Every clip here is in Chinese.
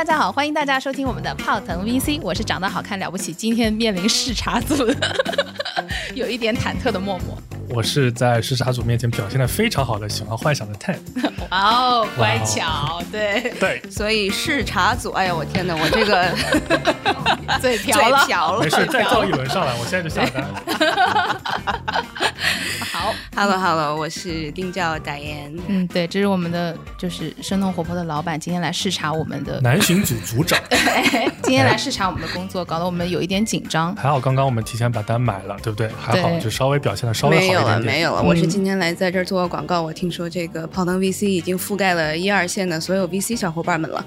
大家好，欢迎大家收听我们的泡腾 VC，我是长得好看了不起，今天面临视察组 有一点忐忑的默默。我是在视察组面前表现的非常好的，喜欢幻想的 Ten。哇哦，乖巧，对对，所以视察组，哎呀，我天哪，我这个 嘴瓢了，瓢了。没事，再造一轮上来，我现在就下单。好，Hello Hello，我是丁教导言。嗯，对，这是我们的就是生动活泼的老板，今天来视察我们的南巡组组长。今天来视察我们的工作，搞得我们有一点紧张。还好刚刚我们提前把单买了，对不对？还好，就稍微表现的稍微好一点点。没有了，没有了。我是今天来在这儿做个广告。我听说这个泡腾 VC 已经覆盖了一二线的所有 VC 小伙伴们了。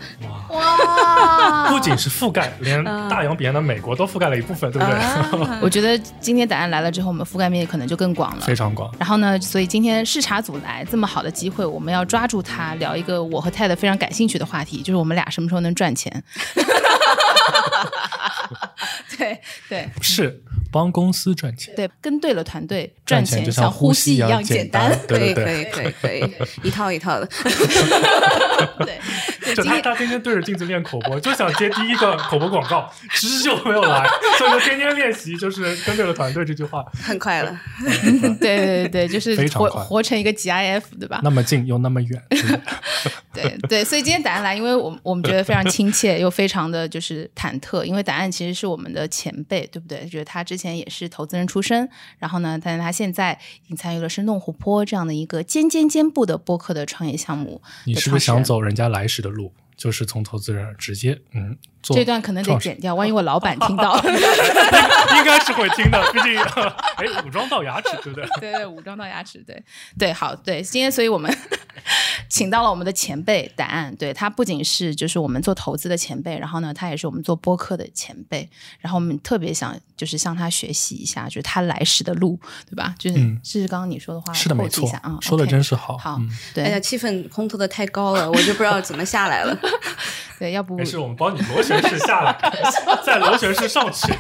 哇！不仅是覆盖，连大洋彼岸的美国都覆盖了一部分，对不对？我觉得今天答案来了之后，我们覆盖面可能就更广了，非常广。然后呢，所以今天视察组来这么好的机会，我们要抓住它，聊一个我和泰德非常感兴趣的话题，就是我们俩什么时候能赚钱。对对，是帮公司赚钱。对，跟对了团队赚钱，就像呼吸一样简单。可以可以可以可以，一套一套的。对，就他他天天对着镜子练口播，就想接第一个口播广告，迟迟就没有来，所以就天天练习，就是跟对了团队这句话。很快了。对对对对，就是活活成一个 GIF，对吧？那么近又那么远。对对，所以今天答案来，因为我我们觉得非常亲切，又非常的就是忐忑，因为答案其实是我们的前辈，对不对？觉得他之前也是投资人出身，然后呢，但是他现在已经参与了生动活泼这样的一个尖尖尖部的播客的创业项目。你是不是想走人家来时的路？就是从投资人直接嗯，这段可能得剪掉，万一我老板听到，应该是会听的，毕竟哎，武装到牙齿，对不对？对对，武装到牙齿，对对，好对。今天所以我们请到了我们的前辈答案，对他不仅是就是我们做投资的前辈，然后呢，他也是我们做播客的前辈，然后我们特别想就是向他学习一下，就是他来时的路，对吧？就是是刚刚你说的话，是的，没错啊，说的真是好，好，对，哎呀，气氛烘托的太高了，我就不知道怎么下来了。对，要不没事，我们帮你螺旋式下来，在螺旋式上去。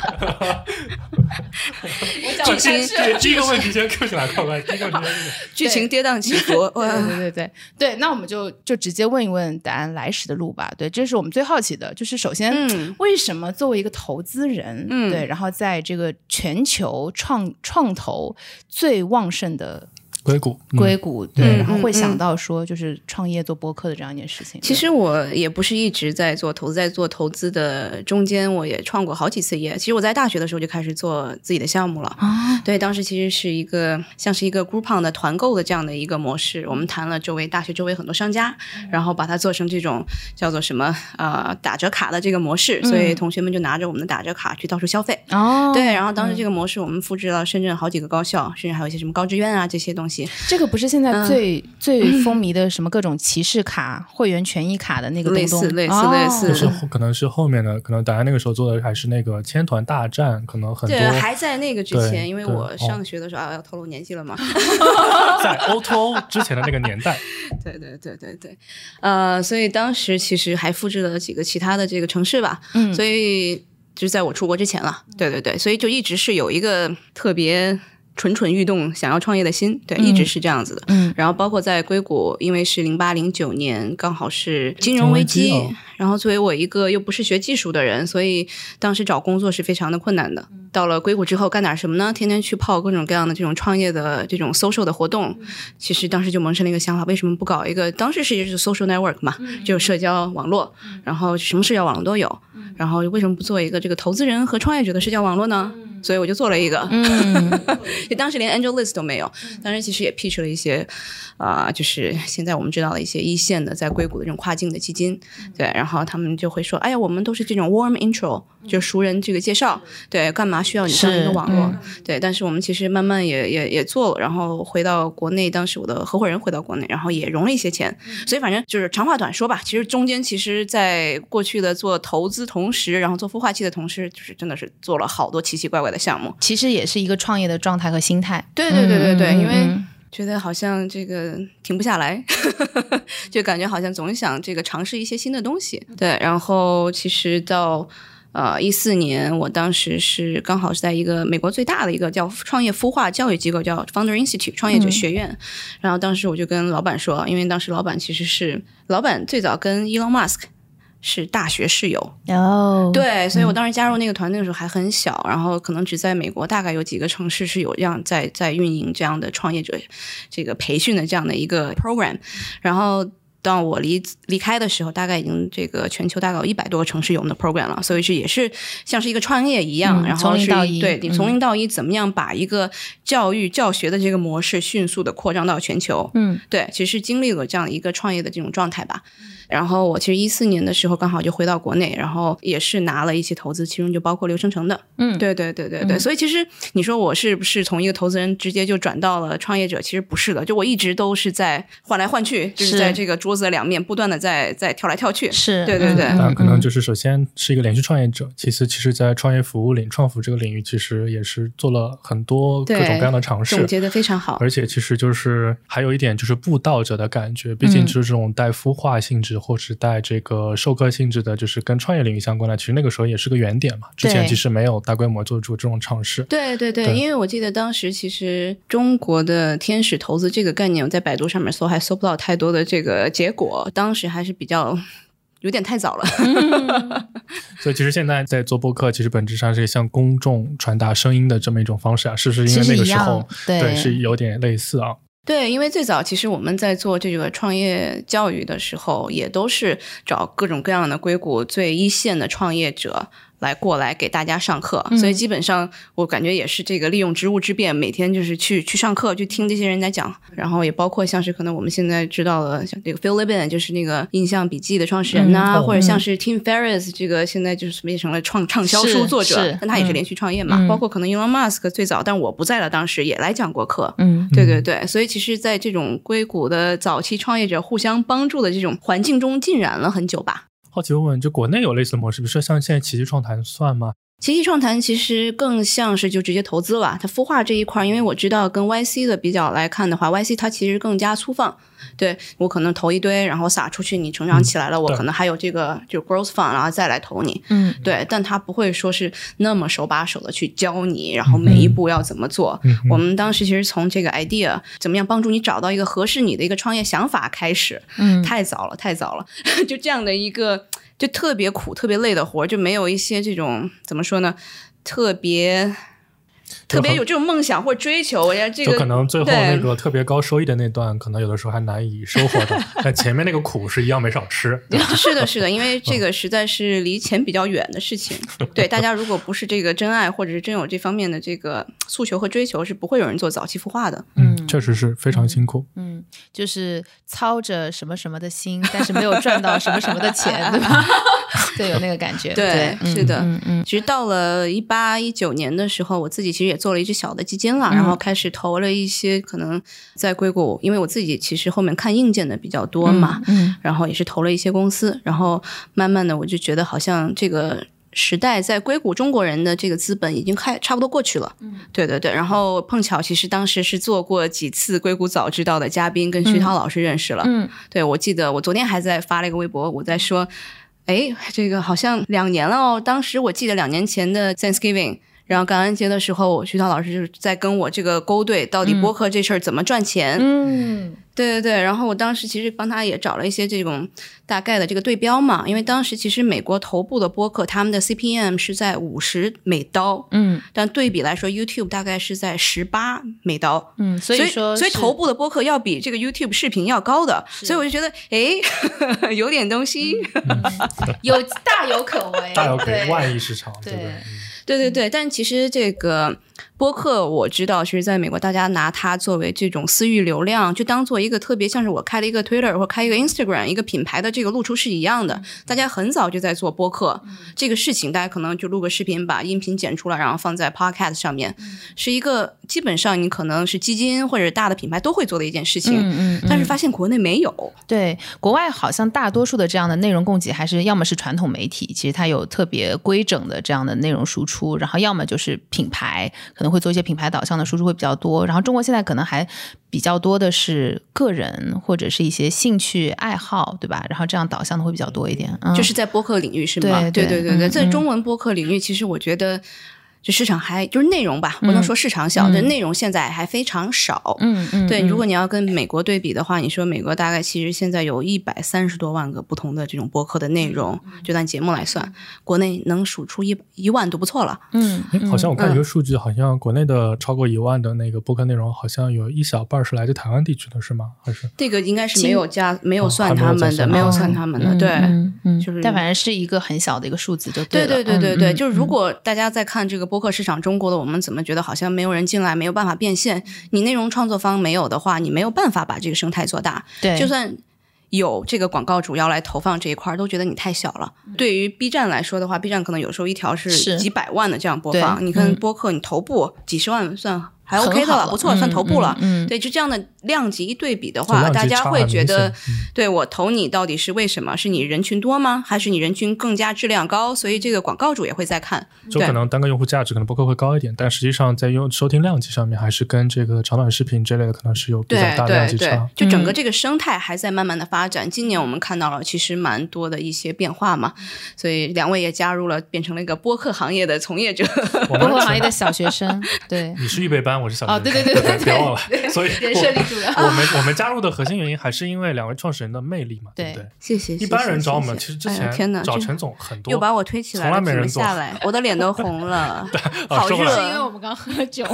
剧情对第一个问题先 Q 起来，快快，第一个问题剧情跌宕起伏。对对对对对，那我们就就直接问一问答案来时的路吧。对，这是我们最好奇的，就是首先，为什么作为一个投资人，对，然后在这个全球创创投最旺盛的。硅谷，硅谷对，然后会想到说，就是创业做播客的这样一件事情。其实我也不是一直在做投资，在做投资的中间，我也创过好几次业。其实我在大学的时候就开始做自己的项目了。啊，对，当时其实是一个像是一个 Groupon 的团购的这样的一个模式。我们谈了周围大学周围很多商家，然后把它做成这种叫做什么呃打折卡的这个模式，所以同学们就拿着我们的打折卡去到处消费。哦，对，然后当时这个模式我们复制了深圳好几个高校，甚至还有一些什么高职院啊这些东西。这个不是现在最最风靡的什么各种骑士卡、会员权益卡的那个类似类似类似，是可能是后面的，可能大家那个时候做的还是那个千团大战，可能很多还在那个之前，因为我上学的时候啊，要透露年纪了嘛，在 O to O 之前的那个年代，对对对对对，呃，所以当时其实还复制了几个其他的这个城市吧，嗯，所以就是在我出国之前了，对对对，所以就一直是有一个特别。蠢蠢欲动，想要创业的心，对，一直是这样子的。嗯，然后包括在硅谷，因为是零八零九年，刚好是金融危机。然后作为我一个又不是学技术的人，所以当时找工作是非常的困难的。到了硅谷之后，干点什么呢？天天去泡各种各样的这种创业的这种 social 的活动。其实当时就萌生了一个想法：为什么不搞一个？当时是就是 social network 嘛，就社交网络。然后什么社交网络都有。然后为什么不做一个这个投资人和创业者的社交网络呢？所以我就做了一个。嗯，就当时连 Angel List 都没有，当时其实也 pitch 了一些，啊、就是现在我们知道的一些一线的在硅谷的这种跨境的基金，对，然后他们就会说，哎呀，我们都是这种 warm intro，就熟人这个介绍，对，干嘛需要你这样一个网络？嗯对，但是我们其实慢慢也也也做了，然后回到国内，当时我的合伙人回到国内，然后也融了一些钱，所以反正就是长话短说吧，其实中间其实在过去的做投资同时，然后做孵化器的同时，就是真的是做了好多奇奇怪怪的项目。其实也是一个创业的状态和心态。对对对对对，因为嗯觉得好像这个停不下来，就感觉好像总想这个尝试一些新的东西。对，然后其实到。呃，一四年，我当时是刚好是在一个美国最大的一个叫创业孵化教育机构，叫 Founder Institute 创业者学院。然后当时我就跟老板说，因为当时老板其实是老板最早跟 Elon Musk 是大学室友，哦，对，所以我当时加入那个团队的时候还很小，然后可能只在美国大概有几个城市是有这样在在运营这样的创业者这个培训的这样的一个 program，然后。到我离离开的时候，大概已经这个全球大概有一百多个城市有我们的 program 了，所以是也是像是一个创业一样，嗯然后是从零到一对你嗯。从零到一怎么样把一个教育教学的这个模式迅速的扩张到全球，嗯。对，其实经历了这样一个创业的这种状态吧。然后我其实一四年的时候刚好就回到国内，然后也是拿了一些投资，其中就包括刘成成的。嗯对对对对对。所以其实你说我是不是从一个投资人直接就转到了创业者？其实不是的，就我一直都是在换来换去，就是是在这个桌子的两面不断的在在跳来跳去。是，对对对嗯当然，可能嗯就是首先是一个连续创业者，其次，其实在创业服务领创服这个领域，其实也是做了很多各种各样的尝试总。结的非常好。而且其实就是还有一点就是布道者的感觉，毕竟嗯就是这种带孵化性质或是带这个授课性质的，就是跟创业领域相关的，其实那个时候也是个原点嘛。之前其实没有大规模做出这种尝试。对对对，对因为我记得当时其实中国的天使投资这个概念，我在百度上面搜还搜不到太多的这个结果，当时还是比较有点太早了。所以其实现在在做播客，其实本质上是向公众传达声音的这么一种方式啊，是不是？因为那个时候对是有点类似啊。对，因为最早其实我们在做这个创业教育的时候，也都是找各种各样的硅谷最一线的创业者来过来给大家上课，所以基本上我感觉也是这个利用职务之便，每天就是去去上课，去听这些人来讲，然后也包括像是可能我们现在知道了，像这个 Phil Libin 就是那个印象笔记的创始人呐、嗯哦或者像是 Tim Ferriss 这个现在就是变成了创畅销书作者，但他也是嗯连续创业嘛，嗯。包括可能 Elon Musk 最早，但我不在了，当时也来讲过课，嗯。对对对，所以其实，在这种硅谷的早期创业者互相帮助的这种环境中浸染了很久吧。好奇问问，就国内有类似的模式，比如说像现在奇迹创谈算吗？奇迹创谈其实更像是就直接投资了，它孵化这一块，因为我知道跟 YC 的比较来看的话，YC 它其实更加粗放。对我可能投一堆，然后撒出去，你成长起来了，我可能还有这个就 growth fund，然后再来投你。嗯对，但它不会说是那么手把手的去教你，然后每一步要怎么做。嗯我们当时其实从这个 idea 怎么样帮助你找到一个合适你的一个创业想法开始，嗯太早了，太早了，就这样的一个就特别苦、特别累的活，就没有一些这种怎么说呢，特别。特别有这种梦想或追求，我觉得这就个可能最后那个特别高收益的那段，可能有的时候还难以收获到，但前面那个苦是一样没少吃。是的，是的，因为这个实在是离钱比较远的事情。对大家，如果不是这个真爱，或者是真有这方面的这个诉求和追求，是不会有人做早期孵化的。嗯，确实是非常辛苦。嗯，就是操着什么什么的心，但是没有赚到什么什么的钱，对吧？对，有那个感觉。对嗯是的嗯嗯其实到了一八一九年的时候，我自己其实也做了一只小的基金了，嗯然后开始投了一些可能在硅谷，因为我自己其实后面看硬件的比较多嘛，嗯然后也是投了一些公司，然后慢慢的我就觉得好像这个。时代在硅谷中国人的这个资本已经开差不多过去了，嗯，对对对。然后碰巧其实当时是做过几次硅谷早知道的嘉宾，跟徐涛老师认识了，嗯对，我记得我昨天还在发了一个微博，我在说，哎，这个好像两年了哦。当时我记得两年前的 Thanksgiving，然后感恩节的时候，徐涛老师就是在跟我这个勾兑，到底播客这事儿怎么赚钱？嗯对对对。然后我当时其实帮他也找了一些这种大概的这个对标嘛，因为当时其实美国头部的播客他们的 CPM 是在五十美刀，嗯但对比来说，YouTube 大概是在十八美刀。嗯，所所以说是所以头部的播客要比这个 YouTube 视频要高的，所以我就觉得，哎，有点东西。有大有可为，大有可为，万亿市场，对不对对？对对对，但其实这个播客我知道，其实在美国大家拿它作为这种私域流量，就当做一个特别像是我开了一个 Twitter 或开一个 Instagram 一个品牌的这个露出是一样的。大家很早就在做播客这个事情，大家可能就录个视频，把音频剪出来，然后放在 Podcast 上面，是一个基本上你可能是基金或者大的品牌都会做的一件事情。嗯嗯，但是发现国内没有。对，国外好像大多数的这样的内容供给还是要么是传统媒体，其实它有特别规整的这样的内容输出，然后要么就是品牌可能会做一些品牌导向的输出会比较多。然后中国现在可能还比较多的是个人或者是一些兴趣爱好，对吧？然后这样导向的会比较多一点，嗯、就是在播客领域是吗？对对对对对，嗯在中文播客领域，其实我觉得。就市场还就是内容吧，不能说市场小，嗯内容现在还非常少。嗯嗯，对，嗯如果你要跟美国对比的话，你说美国大概其实现在有一百三十多万个不同的这种播客的内容，嗯就按节目来算，国内能数出一一万都不错了。嗯哎，好像我看一嗯个数据，好像国内的超过一万的那个播客内容，好像有一小半是来自台湾地区的，是吗？还是这个应该是没有加，没有哦算他们的，没有哦算他们的，嗯对。嗯嗯，就是但反正是一个很小的一个数字就对了对对对对，嗯就是如嗯果大家在看这个播客市场中国的，我们怎么觉得好像没有人进来，没有办法变现？你内容创作方没有的话，你没有办法把这个生态做大。对，就算有这个广告主要来投放这一块儿，都觉得你太小了。对于 B 站来说的话，B 站可能有时候一条是是几百万的这样播放，你看嗯播客你头部几十万算还 OK 的了，了不错，算嗯头部了。嗯嗯对，就这样的量级一对比的话，大家会觉得对我投你到底是为什么？是你人群多吗？还是你人群更加质量高？所以这个广告主也会在看。对就可能单个用户价值可能播客会高一点，但实际上在用收听量级上面，还是跟这个长短视频这类的可能是有比较对大量对对级差。，就整个嗯这个生态还在慢慢的发展。今年我们看到了其实蛮多的一些变化嘛，所以两位也加入了，变成了一个播客行业的从业者。播客行业的小学生，对，你是预备班，我是小哦学生对对对 对别忘了。所以人设立住了我我们我们加入的核心原因还是因为两位创始人的魅力嘛，对不对对？谢谢。一般人找我们，谢谢其实之前找陈总很多，又把我推起来了，从来没人下来，我的脸都红了，啊 好说回来是因为。我们刚喝酒，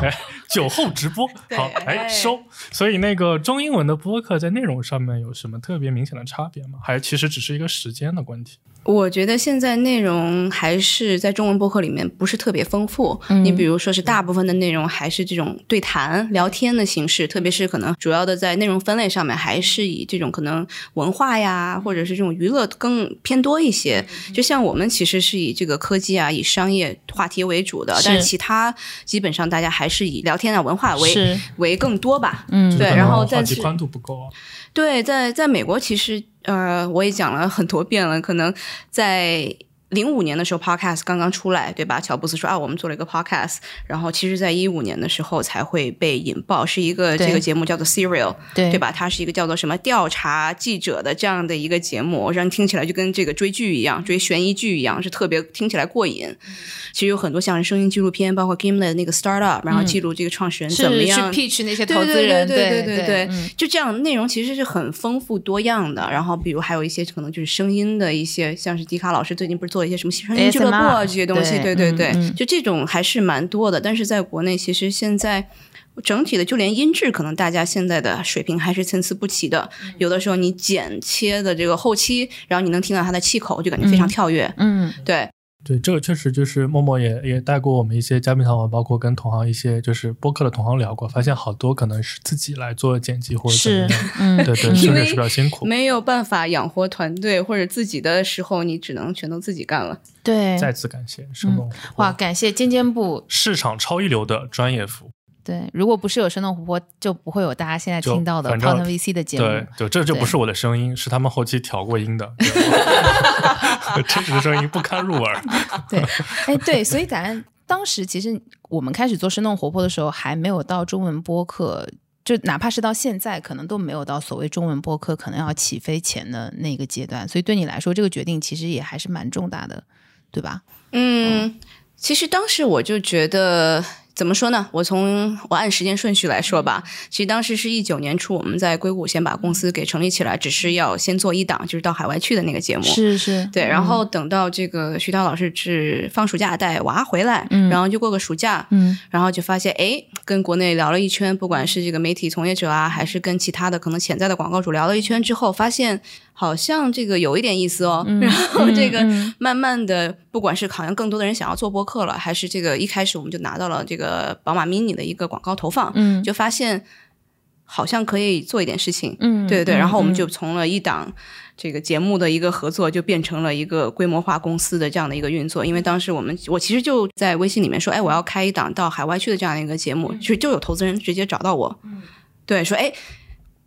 哎，酒后直播，好，哎，哎收。所以那个中英文的播客在内容上面有什么特别明显的差别吗？还其实只是一个时间的问题？我觉得现在内容还是在中文播客里面不是特别丰富。嗯你比如说是大部分的内容还是这种对谈、聊天的形式，特别是可能主要的在内容分类上面还是以这种可能文化呀，或者是这种娱乐更偏多一些。就像我们其实是以这个科技啊、以商业话题为主的，是但是其他基本上大家还是以聊天啊、文化为为更多吧。嗯对，然后但是宽度不够啊。对，在在美国，其实呃，我也讲了很多遍了，可能在。零五年的时候，Podcast 刚刚出来，对吧？乔布斯说啊，我们做了一个 Podcast，然后其实，在一五年的时候才会被引爆，是一个这个节目叫做 Serial，对对吧？它是一个叫做什么调查记者的这样的一个节目，让人听起来就跟这个追剧一样，追悬疑剧一样，是特别听起来过瘾。其实有很多像是声音纪录片，包括 Gimlet 的那个 Startup，然后记录这个创始人怎么样去 pitch 那些投资人，对对对对对嗯就这样内容其实是很丰富多样的。然后比如还有一些可能就是声音的一些，像是迪卡老师最近不是做了一些什么声音俱乐部啊这些东西，对对对就这种还是蛮多的。但是在国内，其实现在。整体的，就连音质，可能大家现在的水平还是参差不齐的。有的时候你剪切的这个后期，然后你能听到它的气口，就感觉非常跳跃。嗯对，对，这个确实就是默默也也带过我们一些嘉宾团伙，包括跟同行一些就是播客的同行聊过，发现好多可能是自己来做剪辑或者怎么是样，嗯对对，确实是比较辛苦。没有办法养活团队或者自己的时候，你只能全都自己干了。对，再次感谢生动哇，感谢尖尖部。市场超一流的专业服务。对，如果不是有生动活泼，就不会有大家现在听到的 Pound VC 的节目。对就，这就不是我的声音，是他们后期调过音的，真实的声音不堪入耳。对，哎，对，所以咱当时其实我们开始做生动活泼的时候，还没有到中文播客，就哪怕是到现在，可能都没有到所谓中文播客可能要起飞前的那个阶段。所以对你来说，这个决定其实也还是蛮重大的，对吧？嗯，其实当时我就觉得。怎么说呢？我从我按时间顺序来说吧。其实当时是一九年初，我们在硅谷先把公司给成立起来，只是要先做一档，就是到海外去的那个节目。是是，对，然后等到这个徐涛老师是放暑假带娃回来，嗯然后就过个暑假，嗯然后就发现，哎，跟国内聊了一圈，不管是这个媒体从业者啊，还是跟其他的可能潜在的广告主聊了一圈之后，发现好像这个有一点意思哦。然后这个慢慢的，不管是好像更多的人想要做播客了，还是这个一开始我们就拿到了这个宝马 mini 的一个广告投放，嗯就发现好像可以做一点事情。嗯，对对对，嗯然后我们嗯就从了一档这个节目的一个合作，就变成了一个规模化公司的这样的一个运作。因为当时我们我其实就在微信里面说，哎，我要开一档到海外去的这样一个节目，其实就有投资人直接找到我，对，说哎。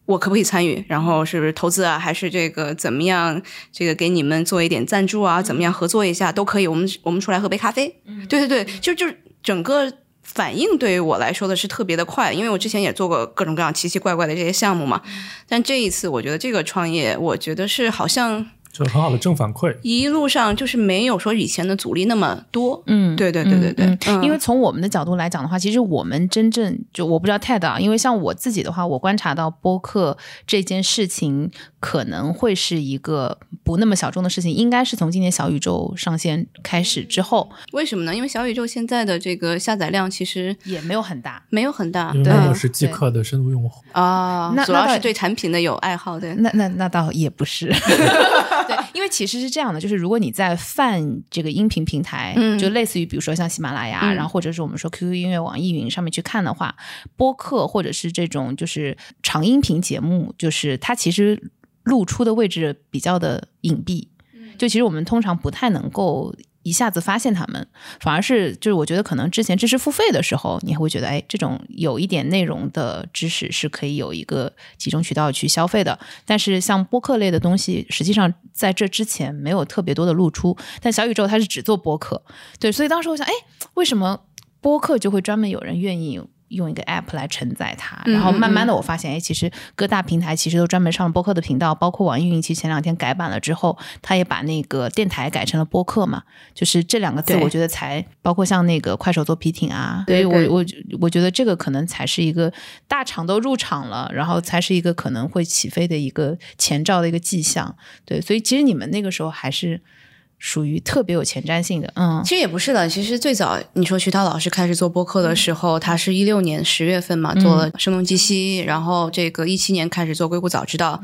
我可不可以参与？然后是不是投资啊，还是这个怎么样？这个给你们做一点赞助啊，怎么样合作一下都可以。我们我们出来喝杯咖啡。嗯对对对，就就是整个反应对于我来说的是特别的快，因为我之前也做过各种各样奇奇怪怪的这些项目嘛。但这一次，我觉得这个创业，我觉得是好像就很好的正反馈。一路上就是没有说以前的阻力那么多。嗯，对对对对对嗯嗯因为从我们的角度来讲的话，其实我们真正就我不知道 TED 啊，因为像我自己的话，我观察到播客这件事情可能会是一个不那么小众的事情，应该是从今年小宇宙上线开始之后，为什么呢？因为小宇宙现在的这个下载量其实也没有很大。没有很大，因为对我是即刻的深度用户，啊，那主要是对产品的有爱好，对。那那那倒也不是，对，因为其实是这样的，就是如果你在泛这个音频平台，嗯就类似于比如说像喜马拉雅，嗯然后或者是我们说 QQ 音乐、网易云上面去看的话，播客或者是这种就是长音频节目，就是它其实露出的位置比较的隐蔽，就其实我们通常不太能够。一下子发现他们，反而是就是我觉得可能之前知识付费的时候，你还会觉得哎，这种有一点内容的知识是可以有一个集中渠道去消费的。但是像播客类的东西，实际上在这之前没有特别多的露出。但小宇宙它是只做播客，对，所以当时我想，哎，为什么播客就会专门有人愿意？用一个 app 来承载它，嗯然后慢慢的我发现，哎，其实各大平台其实都专门上了播客的频道，包括网易云，其实前两天改版了之后，它也把那个电台改成了播客嘛，就是这两个字，我觉得才包括像那个快手做皮艇啊，对对所以我我我觉得这个可能才是一个大厂都入场了，然后才是一个可能会起飞的一个前兆的一个迹象，对，所以其实你们那个时候还是属于特别有前瞻性的，嗯其实也不是的，其实最早你说徐涛老师开始做播客的时候，他是一六年十月份嘛，做了声东击西，然后这个一七年开始做硅谷早知道。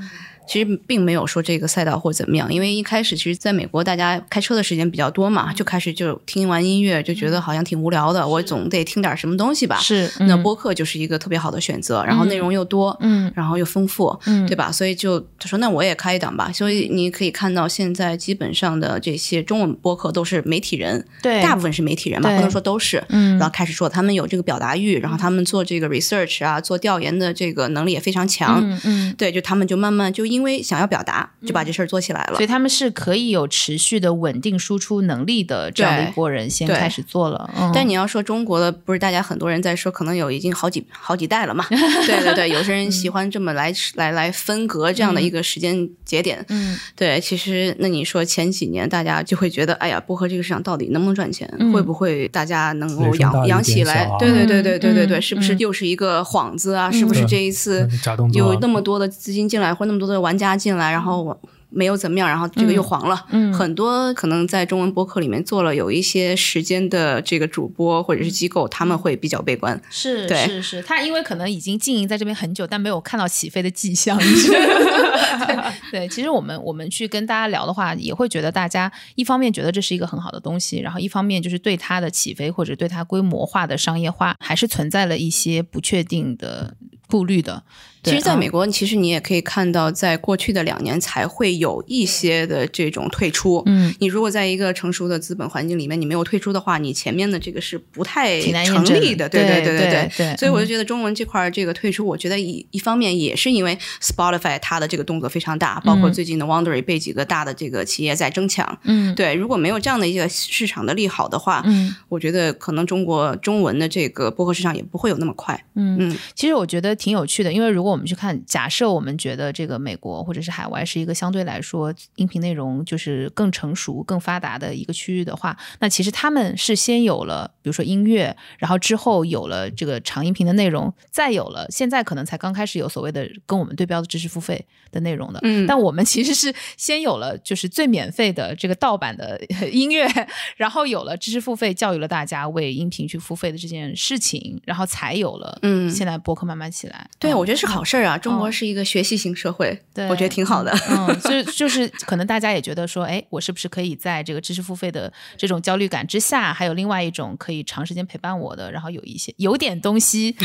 其实并没有说这个赛道或怎么样，因为一开始其实在美国大家开车的时间比较多嘛，就开始就听完音乐就觉得好像挺无聊的，我总得听点什么东西吧。是，那嗯播客就是一个特别好的选择，然后内容又多，嗯然后又丰富，嗯对吧？所以就他说那我也开一档吧。所以你可以看到现在基本上的这些中文播客都是媒体人，对大部分是媒体人吧，不能说都是。嗯然后开始说他们有这个表达欲，然后他们做这个 research 啊，做调研的这个能力也非常强。嗯嗯，对，就他们就慢慢就因为想要表达，就把这事儿做起来了。所以他们是可以有持续的稳定输出能力的这样的一波人先对开始做了，嗯、但你要说中国的，不是大家很多人在说，可能有已经好几好几代了嘛？对对对，有些人喜欢这么来来来分隔这样的一个时间节点。嗯对，其实那你说前几年大家就会觉得，哎呀，薄荷这个市场到底能不能赚钱？嗯会不会大家能够养养起来？对对对对对对对，嗯是不是嗯又是一个幌子啊？是不是这一次有那么多的资金进来，或那么多的玩家进来，然后我没有怎么样，然后这个又黄了。嗯很多可能在中文博客里面做了有一些时间的这个主播或者是机构，他们会比较悲观。是对是是，他因为可能已经经营在这边很久，但没有看到起飞的迹象。对对，其实我们我们去跟大家聊的话，也会觉得大家一方面觉得这是一个很好的东西，然后一方面就是对它的起飞或者对它规模化的商业化，还是存在了一些不确定的顾虑的。对其实，在啊。美国，其实你也可以看到，在过去的两年才会有一些的这种退出。嗯，你如果在一个成熟的资本环境里面，你没有退出的话，你前面的这个是不太成立的。对对对对对。所以我就嗯。觉得中文这块儿这个退出，我觉得一一方面也是因为 Spotify 它的这个动作非常大，包括嗯。最近的 Wondery 被几个大的这个企业在争抢。嗯。对，如果没有这样的一个市场的利好的话，嗯。我觉得可能中国中文的这个播客市场也不会有那么快。嗯。嗯，其实我觉得挺有趣的，因为如果我们去看，假设我们觉得这个美国或者是海外是一个相对来说音频内容就是更成熟、更发达的一个区域的话，那其实他们是先有了，比如说音乐，然后之后有了这个长音频的内容，再有了现在可能才刚开始有所谓的跟我们对标的知识付费的内容的。嗯但我们其实是先有了就是最免费的这个盗版的 音乐，然后有了知识付费，教育了大家为音频去付费的这件事情，然后才有了嗯现在播客慢慢起来。对，嗯我觉得是好好事儿啊！中国是一个学习型社会，对我觉得挺好的。嗯，就是就是，可能大家也觉得说，哎，我是不是可以在这个知识付费的这种焦虑感之下，还有另外一种可以长时间陪伴我的，然后有一些有点东西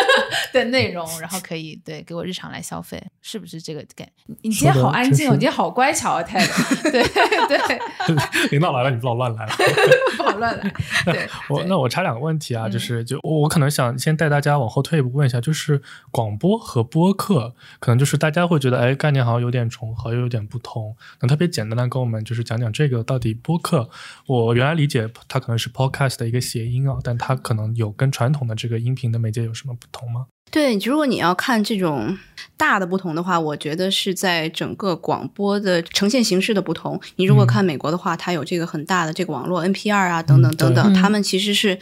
的内容，然后可以对给我日常来消费，是不是这个感？你你今天好安静哦，你今天好乖巧啊，泰德。对对，领导来了，你不老乱来了。不好乱来。对，对我那我插两个问题啊，就嗯是就我我可能想先带大家往后退一步问一下，就是广播和播客，可能就是大家会觉得哎概念好像有点重合，又有点不同，能特别简单的跟我们就是讲讲这个到底播客，我原来理解它可能是 podcast 的一个谐音啊，但它可能有跟传统的这个音频的媒介有什么不同吗？对，如果你要看这种大的不同的话，我觉得是在整个广播的呈现形式的不同。你如果看美国的话，它有这个很大的这个网络 NPR 啊，等等等等，嗯他们其实是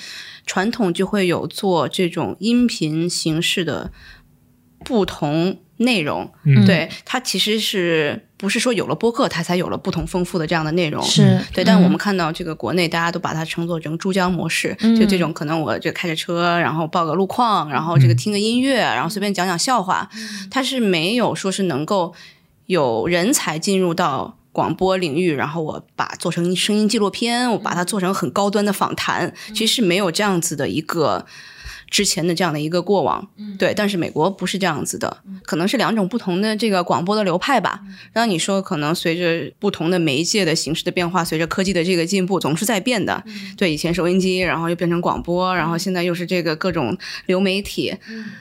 传统就会有做这种音频形式的不同内容。嗯，对，它其实是不是说有了播客，它才有了不同丰富的这样的内容？是。对，但我们嗯看到这个国内大家都把它称作成珠江模式，嗯。就这种可能我就开着车，然后报个路况，然后这个听个音乐，然后随便讲讲笑话，它是没有说是能够有人才进入到。广播领域，然后我把做成声音纪录片，我把它做成很高端的访谈，其实是没有这样子的一个之前的这样的一个过往，对。但是美国不是这样子的，可能是两种不同的这个广播的流派吧。然后你说，可能随着不同的媒介的形式的变化，随着科技的这个进步，总是在变的。对，以前收音机，然后又变成广播，然后现在又是这个各种流媒体。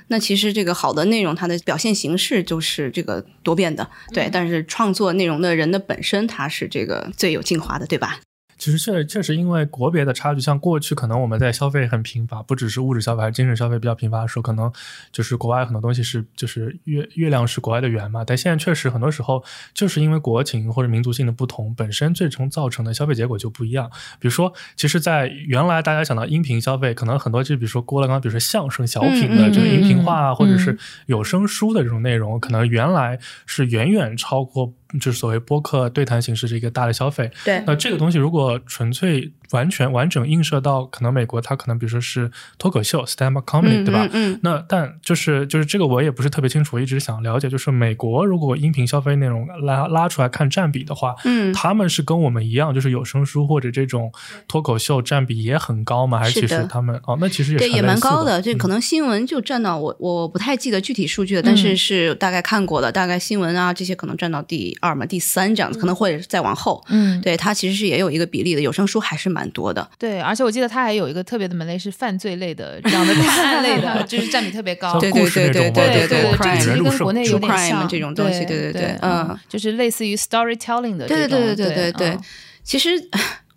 那其实这个好的内容，它的表现形式就是这个多变的，对。但是创作内容的人的本身，它是这个最有精华的，对吧？其实确确实因为国别的差距，像过去可能我们在消费很贫乏，不只是物质消费，还是精神消费比较贫乏的时候，可能就是国外很多东西是就是月月亮是国外的圆嘛。但现在确实很多时候就是因为国情或者民族性的不同，本身最终造成的消费结果就不一样。比如说，其实，在原来大家想到音频消费，可能很多就比如说郭德纲，比如说相声、小品的这个音频化啊，嗯或者是有声书的这种内容，可能原来是远远超过就是所谓播客对谈形式是一个大的消费。对那这个东西如果纯粹完全完整映射到可能美国，它可能比如说是脱口秀 stand up comedy，、嗯对吧？嗯嗯那但就是就是这个我也不是特别清楚，我一直想了解，就是美国如果音频消费内容拉拉出来看占比的话，嗯他们是跟我们一样，就是有声书或者这种脱口秀占比也很高吗？还是其实他们哦，那其实也对，也蛮高的，这可嗯能新闻就占到我我不太记得具体数据了，但是嗯是大概看过了，大概新闻啊这些可能占到第二嘛、第三这样子，可能会再往后。嗯，对，它其实是也有一个比例的，有声书还是蛮多的。对，而且我记得它还有一个特别的门类是犯罪类的这样的探案类的，就是占比特别高。对对故事那种对嘛对对，这个其实跟国内有点像这种东西对对对对嗯，就是类似于 storytelling 的这种，对对对对对对其实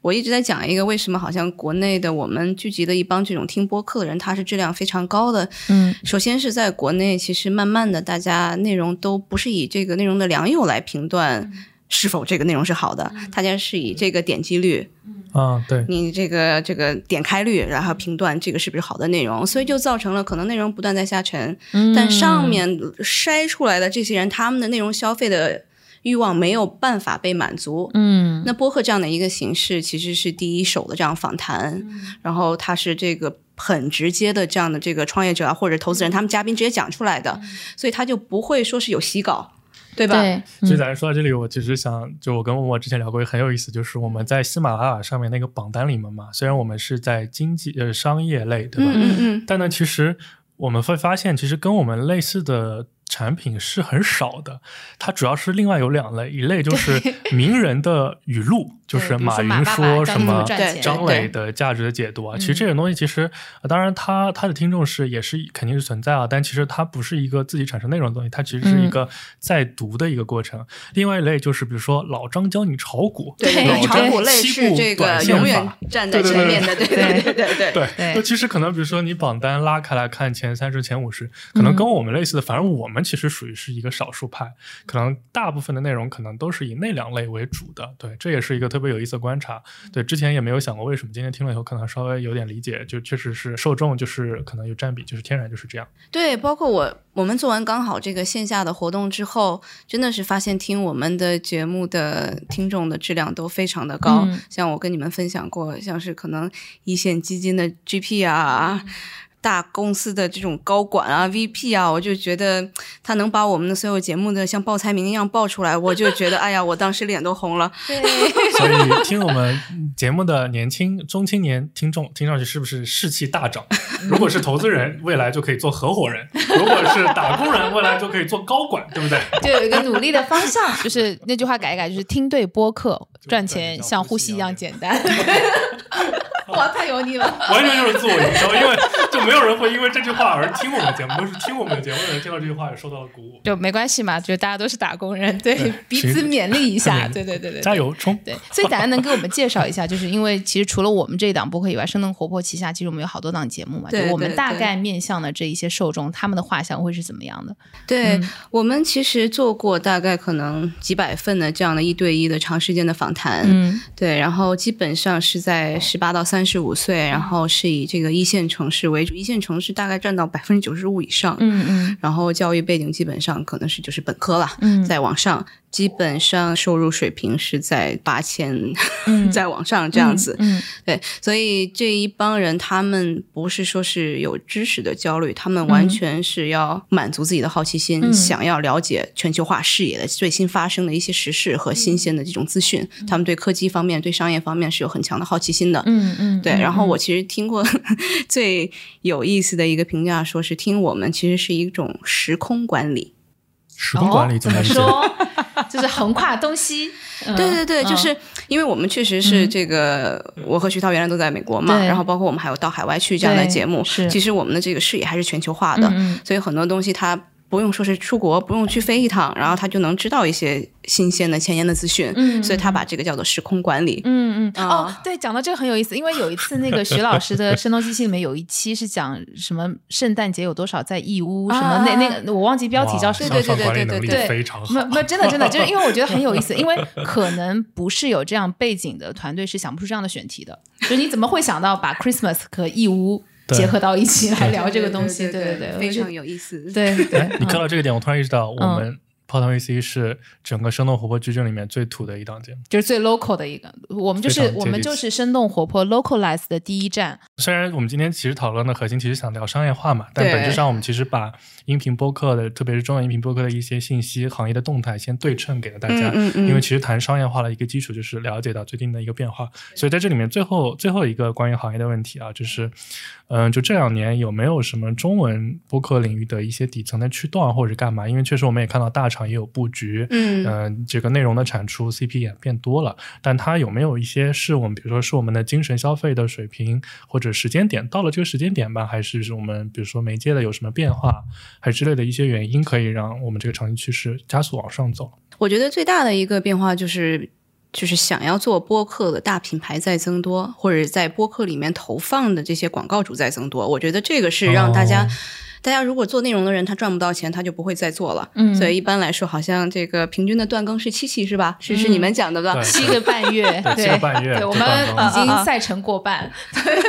我一直在讲一个为什么好像国内的我们聚集的一帮这种听播客的人，他是质量非常高的。嗯首先是在国内，其实慢慢的大家内容都不是以这个内容的良莠来评断。是否这个内容是好的？大家是以这个点击率，啊，对，你这个这个点开率，然后评断这个是不是好的内容，所以就造成了可能内容不断在下沉，嗯但上面筛出来的这些人，他们的内容消费的欲望没有办法被满足。嗯那播客这样的一个形式，其实是第一手的这样访谈，然后它是这个很直接的这样的这个创业者啊或者投资人，他们嘉宾直接讲出来的，所以他就不会说是有洗稿，对吧？对，所以嗯咱说到这里，我其实想，就我跟默默之前聊过，很有意思，就是我们在喜马拉雅上面那个榜单里面嘛，虽然我们是在经济呃商业类，对吧？嗯嗯嗯，但呢，其实我们会发现，其实跟我们类似的产品是很少的。它主要是另外有两类，一类就是名人的语录，就是马爸爸说什么张磊的价值的解读啊，嗯其实这种东西其实，呃当然他他的听众是也是肯定是存在啊，但其实它不是一个自己产生内容的东西，它其实是一嗯个在读的一个过程。另外一类就是比如说老张教你炒股，老张炒股类西部是这个短线永远法站在前面的，对对对对对对。对，对就其实可能，比如说你榜单拉开来看前三十、前五十，可能跟我们类似的，反正我们其实属于是一个少数派，可能大部分的内容可能都是以那两类为主的。对，这也是一个特别有意思的观察。对，之前也没有想过为什么，今天听了以后可能稍微有点理解，就确实是受众就是可能有占比，就是天然就是这样。对，包括我，我们做完刚好这个线下的活动之后，真的是发现听我们的节目的听众的质量都非常的高。嗯像我跟你们分享过，像是可能一线基金的 GP 啊，大公司的这种高管啊、VP 啊，我就觉得他能把我们的所有节目的像报菜名一样报出来，我就 觉得哎呀，我当时脸都红了。对，所以听我们节目的年轻中青年听众，听上去是不是士气大涨？如果是投资人，未来就可以做合伙人；如果是打工人，未来就可以做高管，对不对？就有一个努力的方向，就是那句话改一改，就是听对播客，赚钱像呼吸一样简单。哇，太油腻了！完全就是自我营销，因为就没有人会因为这句话而听我们的节目，都是听我们的节目的人听到这句话也受到了鼓舞。就没关系嘛，就大家都是打工人，对对彼此勉励一下，对对对对，对加油冲！对，所以大家能给我们介绍一下，就是因为其实除了我们这一档播客以外，生动活泼旗下其实我们有好多档节目嘛，对就我们大概面向的这一些受众，他们的画像会是怎么样的？对、嗯我们其实做过大概可能几百份的这样的一对一的长时间的访谈，嗯对，然后基本上是在十八到三十五岁，然后是以这个一线城市为主，一线城市大概占到百分之九十五以上，嗯嗯。然后教育背景基本上可能是就是本科了，嗯。再往上，基本上收入水平是在八千，嗯再往上这样子，嗯对，所以这一帮人他们不是说是有知识的焦虑，他们完全是要满足自己的好奇心，嗯想要了解全球化视野的最新发生的一些时事和新鲜的这种资讯。他们对科技方面、对商业方面是有很强的好奇心的。嗯嗯，对，嗯然后我其实听过 最有意思的一个评价，说是听我们其实是一种时空管理。时空管理哦怎么？说？就是横跨东西。嗯。对对对，就嗯是因为我们确实是这个，我和徐涛原来都在美国嘛，然后包括我们还有到海外去这样的节目，是。其实我们的这个视野还是全球化的，所以很多东西它不用说是出国，不用去飞一趟，然后他就能知道一些新鲜的前沿的资讯，嗯。所以他把这个叫做时空管理。嗯嗯，哦啊，对，讲到这个很有意思，因为有一次那个徐老师的《声东击西》里面有一期是讲什么圣诞节有多少在义乌，什么那那个我忘记标题叫什么，哇上上管理能力对对对对非常好。没没真的真的，就是因为我觉得很有意思，因为可能不是有这样背景的团队是想不出这样的选题的，就是你怎么会想到把 Christmas 和义乌对结合到一起来聊这个东西？对对对，非常有有意思。对 对哎，，你看嗯到这个点，我突然意识到，我们泡汤 VC 是整个生动活泼矩阵里面最土的一档节目。就是最 local 的一个，我们就是我们就是生动活泼 localize 的第一站，虽然我们今天其实讨论的核心其实想聊商业化嘛，但本质上我们其实把音频播客的，特别是中文音频播客的一些信息、行业的动态先对称给了大家。嗯嗯嗯因为其实谈商业化的一个基础就是了解到最近的一个变化，所以在这里面最后最后一个关于行业的问题啊，就是，嗯、就这两年有没有什么中文播客领域的一些底层的驱动啊，或者干嘛？因为确实我们也看到大厂也有布局，嗯呃，这个内容的产出 CP 也变多了，但它有没有一些是我们，比如说是我们的精神消费的水平或者时间点到了这个时间点吧，还是是我们比如说媒介的有什么变化，还是之类的一些原因，可以让我们这个长期趋势加速往上走？我觉得最大的一个变化就是。就是想要做播客的大品牌在增多，或者在播客里面投放的这些广告主在增多。我觉得这个是让大家，哦大家如果做内容的人他赚不到钱，他就不会再做了。嗯所以一般来说，好像这个平均的断更是七期是吧？是是你们讲的吧？对七个半月，对七个半月对，我们已经赛程过半，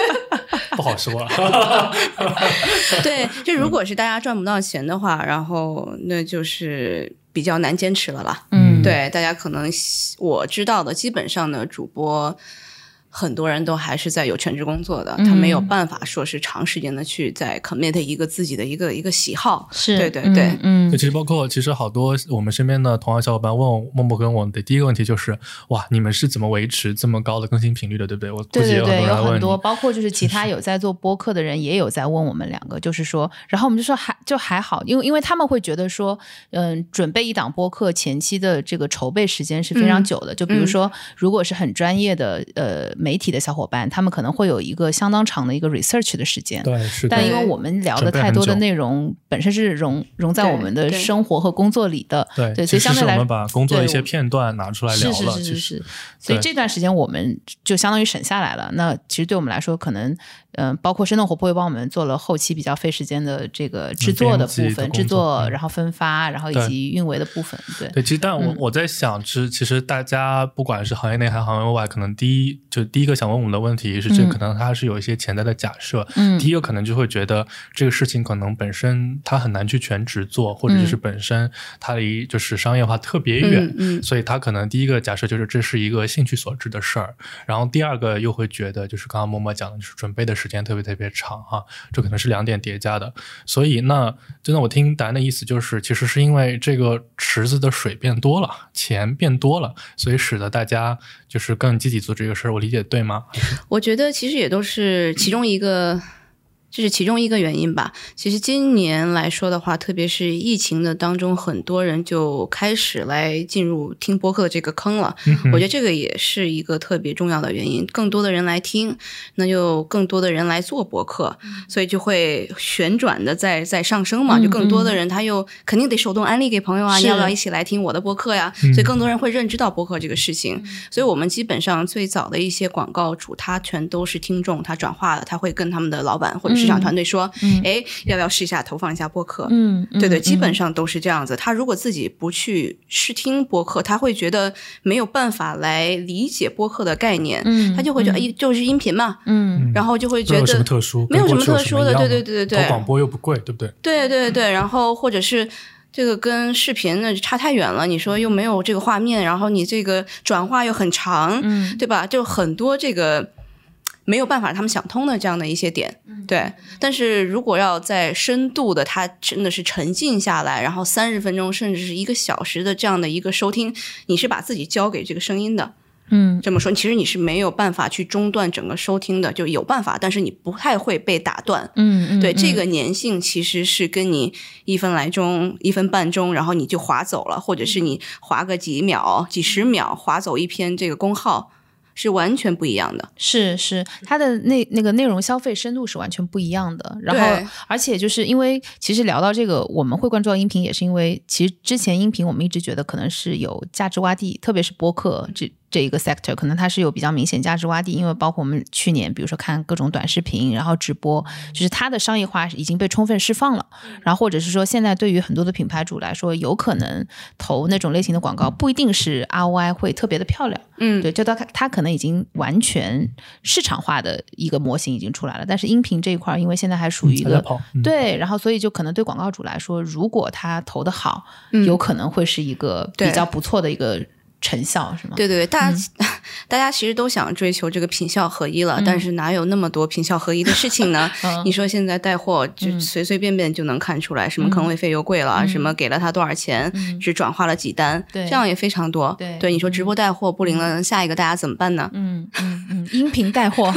不好说啊。对，就如果是大家赚不到钱的话，然后那就是比较难坚持了啦。嗯，对，大家可能我知道的，基本上的主播。很多人都还是在有全职工作的，他没有嗯办法说是长时间的去在 commit 一个自己的一个一个喜好。是，对对对嗯，就其实包括其实好多我们身边的同行小伙伴问我默默跟我的第一个问题就是哇，你们是怎么维持这么高的更新频率的，对不对？我估计也对对对，有很多人来问你。很多，包括就是其他有在做播客的人，也有在问我们两个，就是说，然后我们就说还就还好，因为因为他们会觉得说，嗯，准备一档播客前期的这个筹备时间是非常嗯久的，就比如说，如果是很专业的呃媒体的小伙伴，他们可能会有一个相当长的一个 research 的时间。对，是的但因为我们聊的太多的内容本身是融融在我们的生活和工作里的，对，所以相对来们把工作的一些片段拿出来聊了，是是是是是，所以这段时间我们就相当于省下来了。那其实对我们来说，可能嗯、包括生动活泼也帮我们做了后期比较费时间的这个制作的部分，制作然后分发，然后以及运维的部分。对，对，其实但我、嗯我在想，其实其实大家不管是行业内还是行业外，可能第一就第一个想问我们的问题是，这可能它是有一些潜在的假设。嗯，第一个可能就会觉得这个事情可能本身它很难去全职做，或者就是本身它离就是商业化特别远，嗯，所以他可能第一个假设就是这是一个兴趣所致的事儿。然后第二个又会觉得，就是刚刚默默讲的，就是准备的时时间特别特别长哈，这可能是两点叠加的。所以那真的我听答案的意思就是，其实是因为这个池子的水变多了，钱变多了，所以使得大家就是更积极做这个事儿。我理解对吗？我觉得其实也都是其中一个。这是其中一个原因吧。其实今年来说的话，特别是疫情的当中，很多人就开始来进入听播客的这个坑了。我觉得这个也是一个特别重要的原因。更多的人来听，那就更多的人来做播客，所以就会旋转的在在上升嘛。就更多的人他又肯定得手动安利给朋友啊，你要不要一起来听我的播客呀？所以更多人会认知到播客这个事情。所以我们基本上最早的一些广告主，他全都是听众，他转化了，他会跟他们的老板或者。市场团队说：“哎，要不要试一下投放一下播客？嗯，对对，基本上都是这样子。他如果自己不去试听播客，他会觉得没有办法来理解播客的概念。嗯，他就会觉得，哎，就是音频嘛。嗯，然后就会觉得没有什么特殊，没有什么特殊的。对对对对对，广播又不贵，对不对？对对对，然后或者是这个跟视频呢差太远了。你说又没有这个画面，然后你这个转化又很长，嗯，对吧？就很多这个。”没有办法，他们想通的这样的一些点，对。但是如果要在深度的，他真的是沉浸下来，然后三十分钟甚至是一个小时的这样的一个收听，你是把自己交给这个声音的，嗯，这么说，其实你是没有办法去中断整个收听的，就有办法，但是你不太会被打断，嗯嗯。对，这个粘性其实是跟你一分来钟、一分半钟，然后你就划走了，或者是你划个几秒、几十秒划走一篇这个公号。是完全不一样的，是是，它的那那个内容消费深度是完全不一样的。然后，而且就是因为其实聊到这个，我们会关注到音频，也是因为其实之前音频我们一直觉得可能是有价值洼地，特别是播客这。这一个 sector 可能它是有比较明显价值洼地，因为包括我们去年，比如说看各种短视频，然后直播，就是它的商业化已经被充分释放了。然后或者是说，现在对于很多的品牌主来说，有可能投那种类型的广告，不一定是 ROI 会特别的漂亮。嗯，对，就它它可能已经完全市场化的一个模型已经出来了。但是音频这一块，因为现在还属于一个对，然后所以就可能对广告主来说，如果他投的好，有可能会是一个比较不错的一个。成效是吗？对对对，大家 大家其实都想追求这个品效合一了，但是哪有那么多品效合一的事情呢？你说现在带货就随随便便就能看出来，什么坑位费又贵了，什么给了他多少钱，只转化了几单，这样也非常多。对，你说直播带货不灵了，下一个大家怎么办呢？嗯嗯嗯，音频带货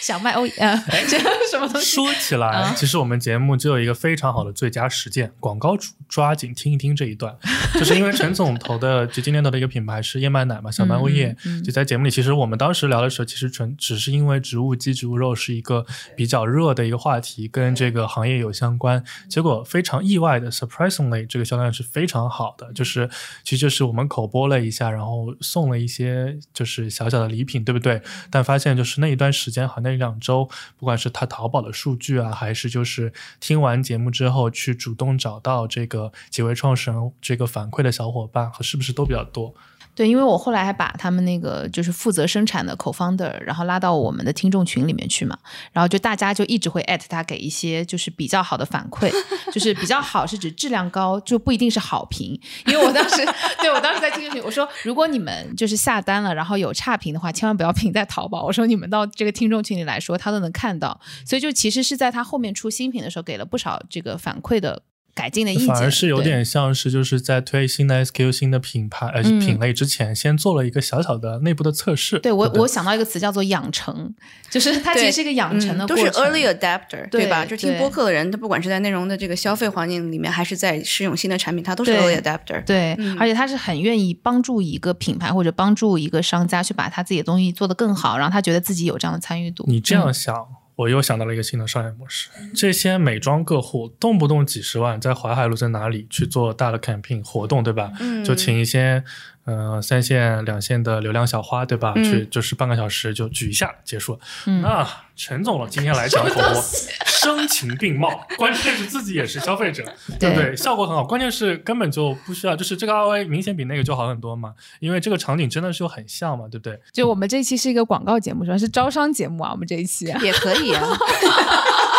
想卖欧呃，这 什么东西？说起来，其实我们节目就有一个非常好的最佳实践，广告主抓紧听一听这一段，就是因为陈总投的就今天。的一个品牌是燕麦奶嘛，小麦物业。就在节目里，其实我们当时聊的时候，其实纯只是因为植物基、植物肉是一个比较热的一个话题，跟这个行业有相关。结果非常意外的，surprisingly，这个销量是非常好的。就是其实就是我们口播了一下，然后送了一些就是小小的礼品，对不对？但发现就是那一段时间，好像那两周，不管是他淘宝的数据啊，还是就是听完节目之后去主动找到这个几位创始人这个反馈的小伙伴，和是不是都比较？多对，因为我后来还把他们那个就是负责生产的 co-founder，然后拉到我们的听众群里面去嘛，然后就大家就一直会艾特他，给一些就是比较好的反馈，就是比较好是指质量高，就不一定是好评。因为我当时对我当时在听众群，我说如果你们就是下单了，然后有差评的话，千万不要评在淘宝。我说你们到这个听众群里来说，他都能看到。所以就其实是在他后面出新品的时候，给了不少这个反馈的。改进的意见，反而是有点像是就是在推新的 SKU 新的品牌呃品类之前，先做了一个小小的内部的测试。对我，我想到一个词叫做养成，就是它其实是一个养成的过程。都是 early adapter，对吧？就听播客的人，他不管是在内容的这个消费环境里面，还是在试用新的产品，他都是 early adapter。对，而且他是很愿意帮助一个品牌或者帮助一个商家去把他自己的东西做得更好，然后他觉得自己有这样的参与度。你这样想。我又想到了一个新的商业模式，这些美妆个户动不动几十万，在淮海路在哪里去做大的 campaign 活动，对吧？嗯，就请一些呃三线、两线的流量小花，对吧？嗯去就是半个小时就举一下结束了。嗯那陈总了，今天来讲口播，声情并茂，关键是自己也是消费者，对不对？效果很好，关键是根本就不需要，就是这个 ROI 明显比那个就好很多嘛，因为这个场景真的是有很像嘛，对不对？就我们这一期是一个广告节目，是吧？是招商节目啊，我们这一期。也可以啊。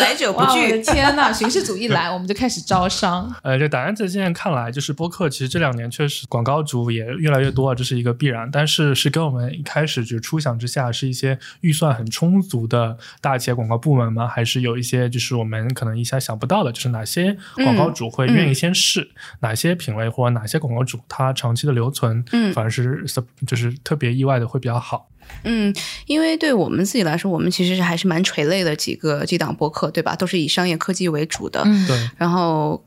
来者不哇，我的拒，天呐，巡视组一来，我们就开始招商。呃，这答案在现在看来，就是播客其实这两年确实广告主也越来越多，这是一个必然。但是是跟我们一开始就初想之下，是一些预算很充足的大企业广告部门吗？还是有一些就是我们可能一下想不到的，就是哪些广告主会愿意先试，哪些品类或者哪些广告主他长期的留存，嗯反而是就是特别意外的会比较好。嗯，因为对我们自己来说，我们其实是还是蛮垂类的几个几档播客，对吧？都是以商业科技为主的，嗯。对，然后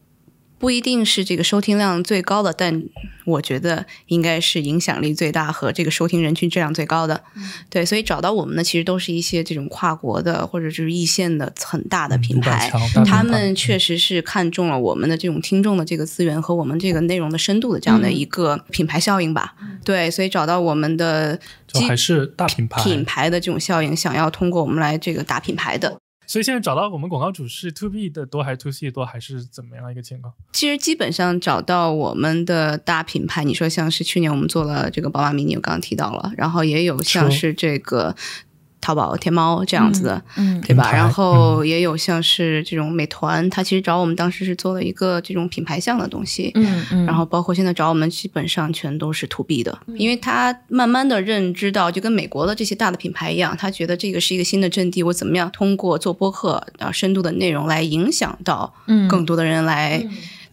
不一定是这个收听量最高的，但我觉得应该是影响力最大和这个收听人群质量最高的。对，所以找到我们的其实都是一些这种跨国的或者就是一线的很大的品牌，他们确实是看中了我们的这种听众的这个资源和我们这个内容的深度的这样的一个品牌效应吧。对，所以找到我们的就还是大品牌。品牌的这种效应，想要通过我们来这个打品牌的。所以现在找到我们广告主是 to B 的多还是 to C 的多，还是怎么样一个情况？其实基本上找到我们的大品牌，你说像是去年我们做了这个宝马 mini，我刚刚提到了，然后也有像是这个淘宝、天猫这样子的，嗯对吧？然后也有像是这种美团，它其实找我们当时是做了一个这种品牌项的东西。嗯嗯，然后包括现在找我们，基本上全都是 to B 的，因为他慢慢的认知到，就跟美国的这些大的品牌一样，他觉得这个是一个新的阵地，我怎么样通过做播客啊深度的内容来影响到嗯更多的人来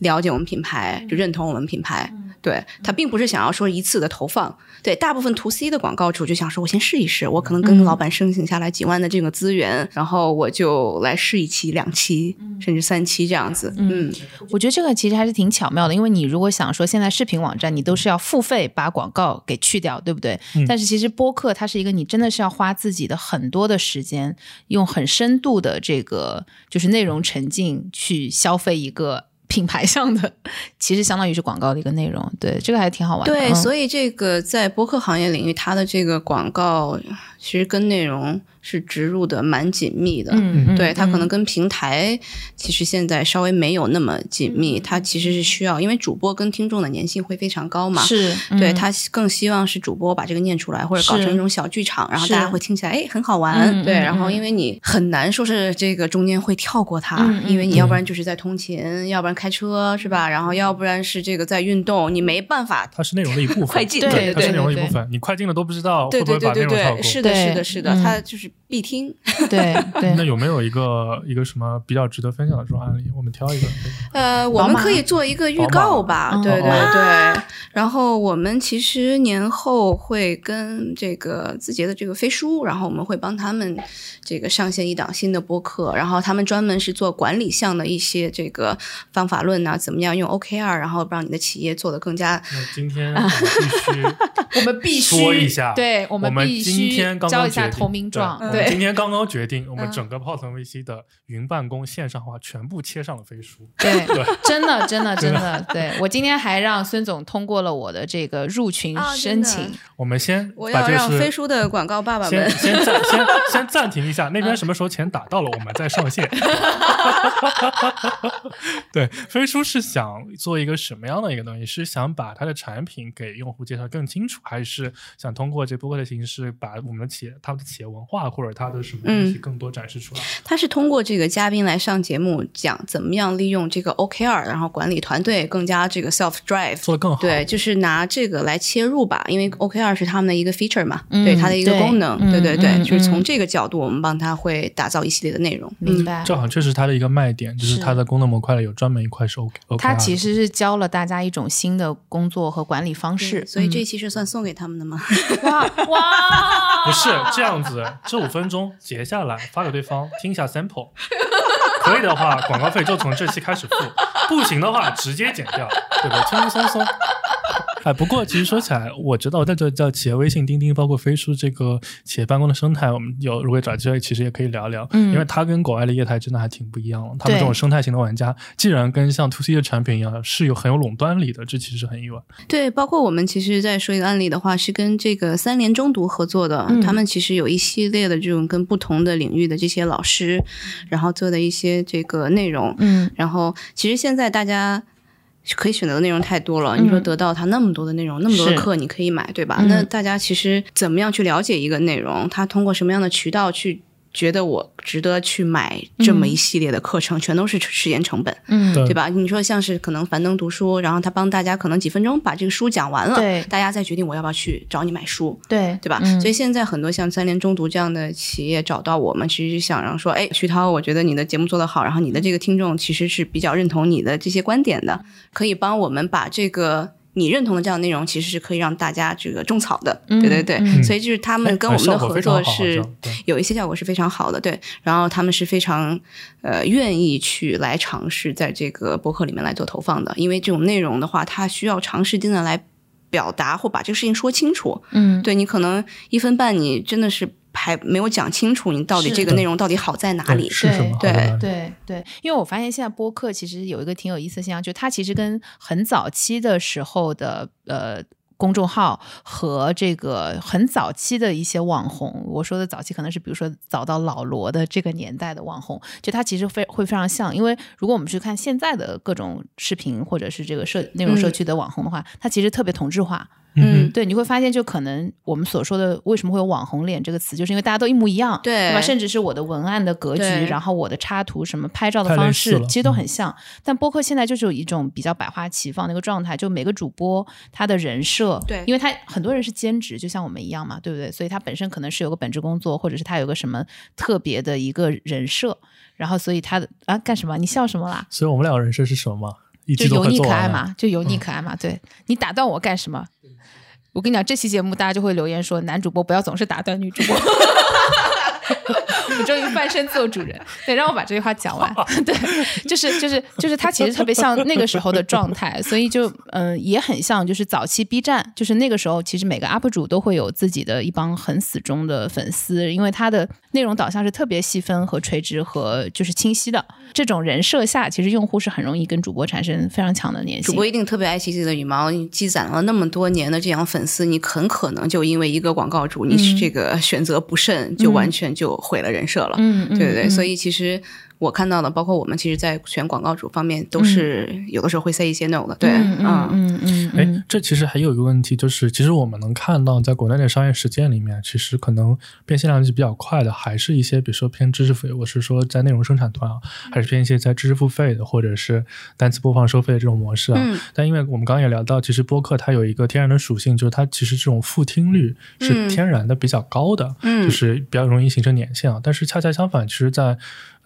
了解我们品牌，就认同我们品牌。对他并不是想要说一次的投放，对大部分 to C 的广告主就想说，我先试一试，我可能跟老板申请下来几万的这个资源，然后我就来试一期、两期，甚至三期这样子。嗯，我觉得这个其实还是挺巧妙的，因为你如果想说现在视频网站，你都是要付费把广告给去掉，对不对？嗯但是其实播客它是一个你真的是要花自己的很多的时间，用很深度的这个就是内容沉浸去消费一个。品牌上的 其实相当于是广告的一个内容，对这个还挺好玩的。对，嗯所以这个在播客行业领域，它的这个广告其实跟内容是植入的蛮紧密的。嗯，嗯对，它可能嗯跟平台其实现在稍微没有那么紧密，它其实是需要，因为主播跟听众的粘性会非常高嘛。是对嗯他更希望是主播把这个念出来，或者搞成一种小剧场，然后大家会听起来哎很好玩。对，然后嗯因为你很难说是这个中间会跳过它，因为你要不然就是在通勤，要不然开车是吧？然后要不然是这个在运动，你没办法。它是内容的一部分，快进对对，它是对内容的一对部分，你快进了都不知道对会不会把内对对对对，容跳过。是的，是对的，是的，嗯它就是必听。对对那有没有一个一个什么比较值得分享的这种案例？我们挑一个。呃，我们可以做一个预告吧，对对哦对。然后我们其实年后会跟这个字节的这个飞书，然后我们会帮他们这个上线一档新的播客，然后他们专门是做管理项的一些这个方法论呐、怎么样用 OKR，然后让你的企业做得更加那今天我们必须 我们必须说一下，对我我们必须交一下投名状，对我们今天刚刚决定，我们嗯整个泡腾 VC 的云办公线上化全部切上了飞书。对 对，真的真的 真的，对我今天还让孙总通过了我的这个入群啊申请，我们先我要把这个是让飞书的广告爸爸先们。先暂 先先暂停一下，那边什么时候钱打到了，我们再上线。对，飞书是想做一个什么样的一个东西？是想把它的产品给用户介绍更清楚，还是想通过这播客的形式把我们的企业、他们的企业文化或者它的什么东西嗯更多展示出来？他是通过这个嘉宾来上节目，讲怎么样利用这个 OKR，然后管理团队更加这个 self drive。做得更好。对，就是拿这个来切入吧，因为 OKR 是他们的一个 feature 嘛，嗯对它的一个功能，嗯对对对，嗯就是从嗯这个角度，我们帮他会打造一系列的内容。明白？正好像确实它的一个卖点，就是是它的功能模块里有专门一块是 OK。他其实是教了大家一种新的工作和管理方式，所以这嗯期是算送给他们的吗？哇哇 不是这样子，这五分分钟截下来发给对方听一下 sample，可以的话广告费就从这期开始付，不行的话直接减掉，对不对？轻轻松松。哎，不过其实说起来，我知道在这叫企业微信、钉钉，包括飞书这个企业办公的生态，我们有如果找机会，其实也可以聊聊，嗯因为它跟国外的业态真的还挺不一样的。他们这种生态型的玩家，既然跟像 to C 的产品一样是有很有垄断力的，这其实是很意外。对，包括我们其实在说一个案例的话，是跟这个三联中读合作的，嗯他们其实有一系列的这种跟不同的领域的这些老师，然后做的一些这个内容，嗯然后其实现在大家。可以选择的内容太多了，你说得到它那么多的内容，那么多的课你可以买，对吧？嗯那大家其实怎么样去了解一个内容？它通过什么样的渠道去觉得我值得去买这么一系列的课程，全都是时间成本。嗯，对对吧？你说像是可能樊登读书，然后他帮大家可能几分钟把这个书讲完了，对大家再决定我要不要去找你买书，对对吧？嗯所以现在很多像三联中读这样的企业找到我们，其实想让说，哎，徐涛，我觉得你的节目做得好，然后你的这个听众其实是比较认同你的这些观点的，可以帮我们把这个。你认同的这样的内容，其实是可以让大家这个种草的，嗯对对对，嗯所以就是他们跟我们的合作是有一些效果是非常好的，对。然后他们是非常呃愿意去来尝试在这个博客里面来做投放的，因为这种内容的话，它需要长时间的来表达或把这个事情说清楚。嗯对你可能一分半，你真的是还没有讲清楚，你到底这个内容到底好在哪里对？是什么？对对对，因为我发现现在播客其实有一个挺有意思的现象，就它其实跟很早期的时候的呃。公众号和这个很早期的一些网红，我说的早期可能是比如说早到老罗的这个年代的网红，就它其实非会非常像，因为如果我们去看现在的各种视频或者是这个社内容社区的网红的话，它其实特别同质化，嗯对，你会发现，就可能我们所说的为什么会有“网红脸”这个词，就是因为大家都一模一样，对吧？甚至是我的文案的格局，然后我的插图、什么拍照的方式，其实都嗯很像。但播客现在就是有一种比较百花齐放的一个状态，就每个主播他的人设，对因为他很多人是兼职，就像我们一样嘛，对不对？所以他本身可能是有个本职工作，或者是他有个什么特别的一个人设，然后所以他的啊干什么？你笑什么啦？所以我们两个人设是什么嘛？就油腻可爱。嘛，就油腻可爱嘛。对你打断我干什么？我跟你讲，这期节目大家就会留言说，男主播不要总是打断女主播。我终于翻身做主人，对，让我把这句话讲完。对，就是就是就是他其实特别像那个时候的状态，所以就嗯、也很像就是早期 B 站，就是那个时候其实每个 UP 主都会有自己的一帮很死忠的粉丝，因为他的内容导向是特别细分和垂直和就是清晰的。这种人设下，其实用户是很容易跟主播产生非常强的联系。主播一定特别爱惜自己的羽毛，你积攒了那么多年的这样粉丝，你很可能就因为一个广告主，你是这个选择不慎，就完全就毁了人设了。嗯，嗯对对对，嗯所以其实我看到的，包括我们其实，在选广告主方面，都是有的时候会 say 一些 no 的。对，嗯嗯嗯嗯这其实还有一个问题，就是其实我们能看到，在国内的商业实践里面，其实可能变现量是比较快的，还是一些比如说偏知识付费，我是说在内容生产端啊，还是偏一些在知识付费的，或者是单次播放收费的这种模式啊。嗯但因为我们刚刚也聊到，其实播客它有一个天然的属性，就是它其实这种复听率是嗯天然的比较高的，嗯就是比较容易形成粘性啊。但是恰恰相反，其实在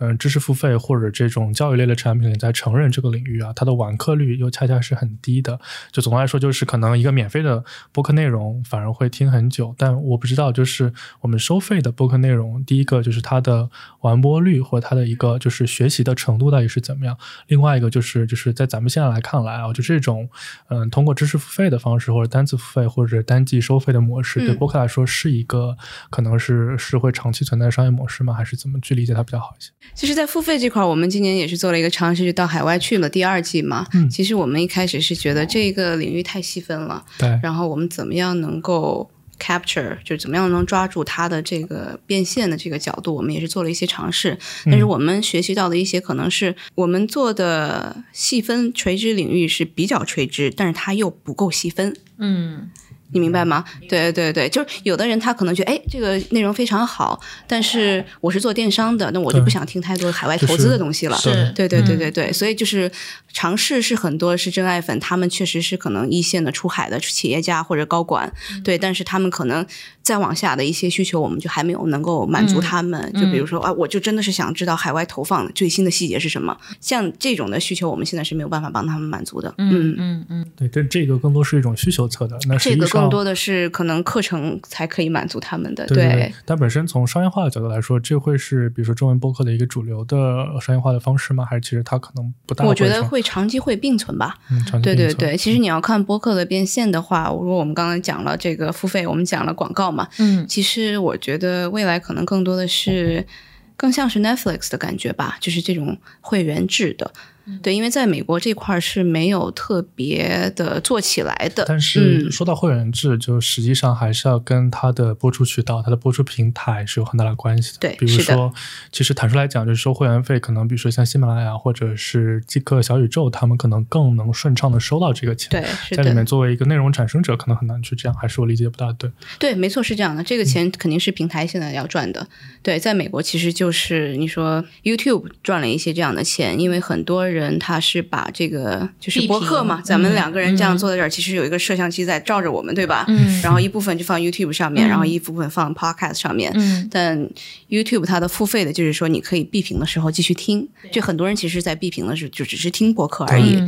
嗯、呃知识付费或者这种教育类的产品里，在成人这个领域啊，它的完课率又恰恰是很低的。就总的来说，就是可能一个免费的播客内容反而会听很久，但我不知道，就是我们收费的播客内容，第一个就是它的完播率或者它的一个就是学习的程度到底是怎么样，另外一个就是就是在咱们现在来看来啊，就这种嗯通过知识付费的方式或者单次付费或者单季收费的模式，对嗯播客来说是一个可能是是会长期存在的商业模式吗？还是怎么去理解它比较好一些？其实，在付费这块儿，我们今年也是做了一个尝试，就到海外去了第二季嘛。嗯其实我们一开始是觉得这个领域太细分了，对，然后我们怎么样能够 capture，就是怎么样能抓住它的这个变现的这个角度，我们也是做了一些尝试。但是我们学习到的一些可能是我们做的细分垂直领域是比较垂直，但是它又不够细分。嗯你明白吗？对对对，就是有的人他可能觉得，哎，这个内容非常好，但是我是做电商的，那我就不想听太多海外投资的东西了。是对对对嗯对对，所以就是尝试是很多是真爱粉，他们确实是可能一线的出海的企业家或者高管，对，但是他们可能再往下的一些需求，我们就还没有能够满足他们。就比如说啊，我就真的是想知道海外投放最新的细节是什么，像这种的需求，我们现在是没有办法帮他们满足的。嗯嗯嗯，对，这这个更多是一种需求侧的，那这个更多的是可能课程才可以满足他们的。对，但本身从商业化的角度来说，这会是比如说中文播客的一个主流的商业化的方式吗？还是其实它可能不大？我觉得会长期会并存吧。嗯，对对对，其实你要看播客的变现的话，如果我们刚才讲了这个付费，我们讲了广告嘛，嗯，其实我觉得未来可能更多的是更像是 Netflix 的感觉吧，就是这种会员制的。对，因为在美国这块是没有特别的做起来的。但是说到会员制，就实际上还是要跟它的播出渠道、它的播出平台是有很大的关系的。对，比如说，其实坦率来讲，就是收会员费，可能比如说像喜马拉雅或者是极客小宇宙，他们可能更能顺畅的收到这个钱。对，在里面作为一个内容产生者，可能很难去这样，还是我理解不大对。对，没错，是这样的。这个钱肯定是平台现在要赚的。对，在美国其实就是你说 YouTube 赚了一些这样的钱，因为很多人他是把这个就是博客嘛，咱们两个人这样坐在这儿，其实有一个摄像机在照着我们，对吧？嗯。然后一部分就放 YouTube 上面，然后一部分放 Podcast 上面。嗯。但 YouTube 它的付费的就是说你可以闭屏的时候继续听，就很多人其实，在闭屏的时候就只是听博客而已。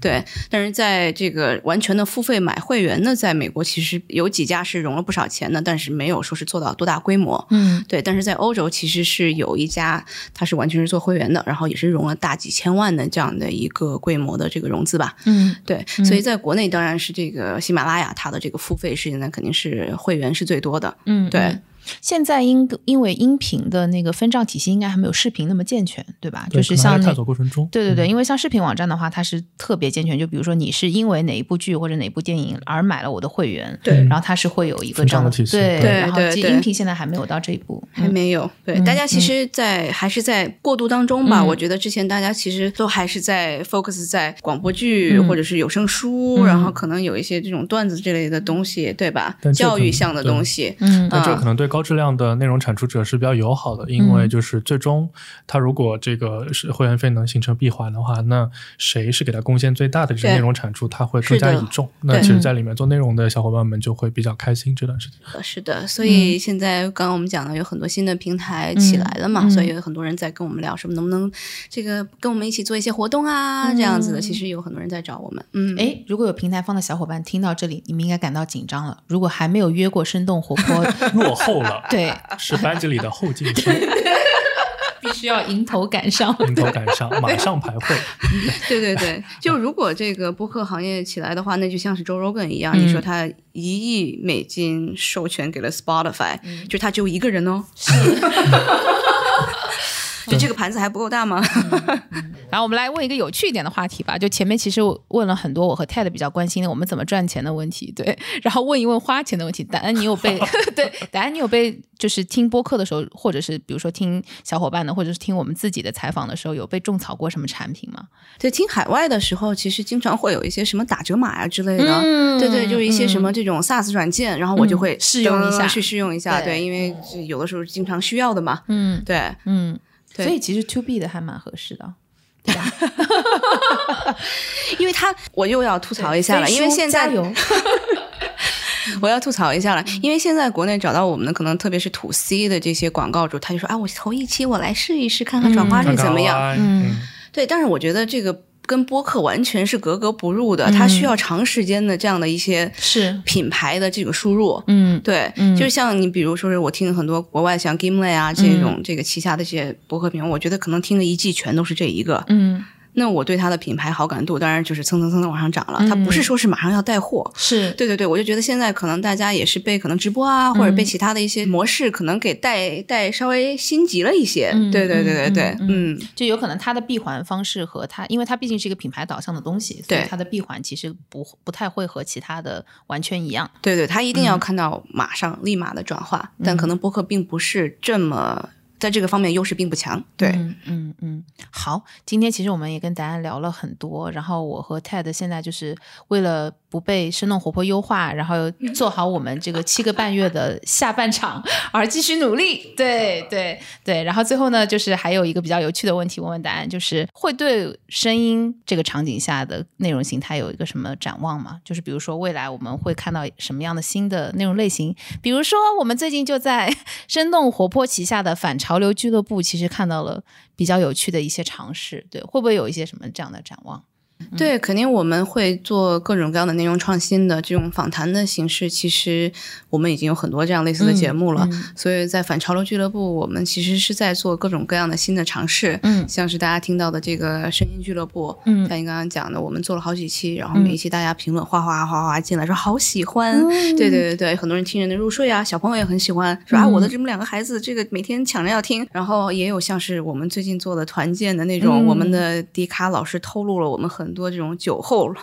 对。但是在这个完全的付费买会员呢，在美国其实有几家是融了不少钱的，但是没有说是做到多大规模。嗯。对，但是在欧洲其实是有一家，它是完全是做会员的，然后也是融了大几千万的这样的一个规模的这个融资吧。嗯，对，所以在国内当然是这个喜马拉雅，它的这个付费是现在肯定是会员是最多的。嗯，对。现在因因为音频的那个分账体系应该还没有视频那么健全，对吧？就是像探索过程中，对对对，因为像视频网站的话，它是特别健全。就比如说你是因为哪一部剧或者哪部电影而买了我的会员，对，然后它是会有一个这样的体系，对对然后音频现在还没有到这一步，还没有。对，大家其实，在还是在过渡当中吧。我觉得之前大家其实都还是在 focus 在广播剧或者是有声书，然后可能有一些这种段子之类的东西，对吧？教育向的东西，嗯，那这可能对高质量的内容。产出者是比较友好的，因为就是最终他如果这个是会员费能形成闭环的话，那谁是给他贡献最大的这个内容产出，他会更加倚重。那其实，在里面做内容的小伙伴们就会比较开心这段时间。是的，所以现在刚刚我们讲了有很多新的平台起来了嘛，所以有很多人在跟我们聊，什么能不能这个跟我们一起做一些活动啊，这样子的。其实有很多人在找我们。嗯，哎，如果有平台方的小伙伴听到这里，你们应该感到紧张了。如果还没有约过生动活泼 落后了。对。是班级里的后进生，必须要迎头赶上，迎头赶上，马上排会。对对对，就如果这个播客行业起来的话，那就像是 Joe Rogan 一样，你说他一亿美金授权给了 Spotify，就他只有一个人哦。是。就这个盘子还不够大吗？然后我们来问一个有趣一点的话题吧。就前面其实问了很多我和 Ted 比较关心的我们怎么赚钱的问题，对。然后问一问花钱的问题。答案你有被 对？答案你有被就是听播客的时候，或者是比如说听小伙伴的，或者是听我们自己的采访的时候，有被种草过什么产品吗？对，听海外的时候，其实经常会有一些什么打折码啊之类的。嗯，对对，就是一些什么这种 SaaS 软件，然后我就会试用一下，去试用一下。对，因为有的时候经常需要的嘛。嗯，对，嗯。所以其实 To B 的还蛮合适的，对吧？因为他我又要吐槽一下了，因为现在 我要吐槽一下了，因为现在国内找到我们的可能特别是 To C 的这些广告主，他就说啊，我投一期我来试一试，看看转化率怎么样。嗯，对，但是我觉得这个。跟播客完全是格格不入的，它需要长时间的这样的一些是。品牌的这个输入，嗯，对，就像你比如说是我听很多国外像 Gimlet 啊这种这个旗下的这些播客品，我觉得可能听了一季全都是这一个，嗯。那我对它的品牌好感度当然就是蹭蹭蹭的往上涨了。它不是说是马上要带货，是对对对，我就觉得现在可能大家也是被可能直播啊，或者被其他的一些模式可能给带带稍微心急了一些。对对对对对，嗯，就有可能它的闭环方式和它，因为它毕竟是一个品牌导向的东西，所以它的闭环其实不不太会和其他的完全一样。对对，它一定要看到马上立马的转化，但可能播客并不是这么。在这个方面优势并不强。对，嗯嗯，好，今天其实我们也跟答案聊了很多，然后我和 Ted 现在就是为了不被生动活泼优化，然后做好我们这个七个半月的下半场而继续努力。对对对，然后最后呢，就是还有一个比较有趣的问题问问答案，就是会对声音这个场景下的内容形态有一个什么展望吗？就是比如说未来我们会看到什么样的新的内容类型？比如说我们最近就在 生动活泼旗下的反潮流俱乐部，其实看到了比较有趣的一些尝试。对，会不会有一些什么这样的展望？对，肯定我们会做各种各样的内容创新的这种访谈的形式。其实我们已经有很多这样类似的节目了，所以在反潮流俱乐部，我们其实是在做各种各样的新的尝试。嗯，像是大家听到的这个声音俱乐部，嗯像你刚刚讲的，我们做了好几期，然后每一期大家评论哗哗哗哗进来说好喜欢。对对对对，很多人听着能入睡啊，小朋友也很喜欢，说啊我的这么两个孩子，这个每天抢着要听。然后也有像是我们最近做的团建的那种，嗯我们的迪卡老师透露了我们很多这种酒后了。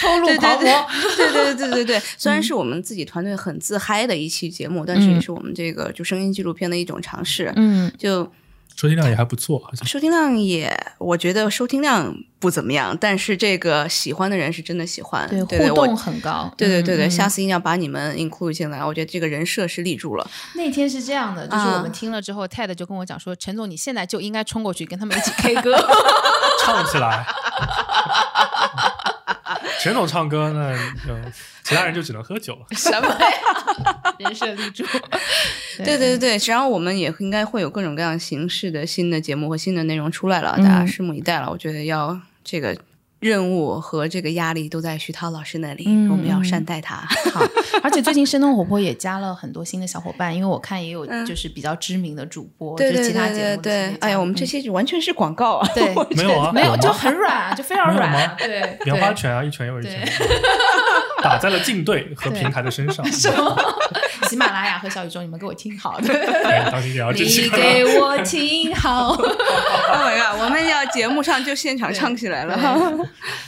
透露对狂对魔。对对对对对对，虽然是我们自己团队很自嗨的一期节目，但是也是我们这个就声音纪录片的一种尝试。嗯就收听量也还不错，好像。收听量也，我觉得收听量不怎么样，但是这个喜欢的人是真的喜欢。对，对对互动很高。对对对对，嗯下次一定要把你们 include 进来。我觉得这个人设是立住了。那天是这样的，就是我们听了之后、t e d 就跟我讲说，陈总，你现在就应该冲过去跟他们一起 K 歌。唱起来。陈总唱歌那，嗯，其他人就只能喝酒了。什么呀？人设立住。对对对，然后我们也应该会有各种各样形式的新的节目和新的内容出来了，大家拭目以待了。我觉得要这个任务和这个压力都在徐涛老师那里，嗯我们要善待他。好，而且最近生动活泼也加了很多新的小伙伴，因为我看也有就是比较知名的主播，对对就是其他对对节目的对，哎呀，我们这些完全是广告啊！对没有啊，没有就很软啊，就非常软对，棉花对拳啊，一拳又一拳对，打在了竞对和平台的身上。什么？喜马拉雅和小宇宙，你们给我听好，哎当心点啊，你给我听好。Oh my god，我们要节目上就现场唱起来了。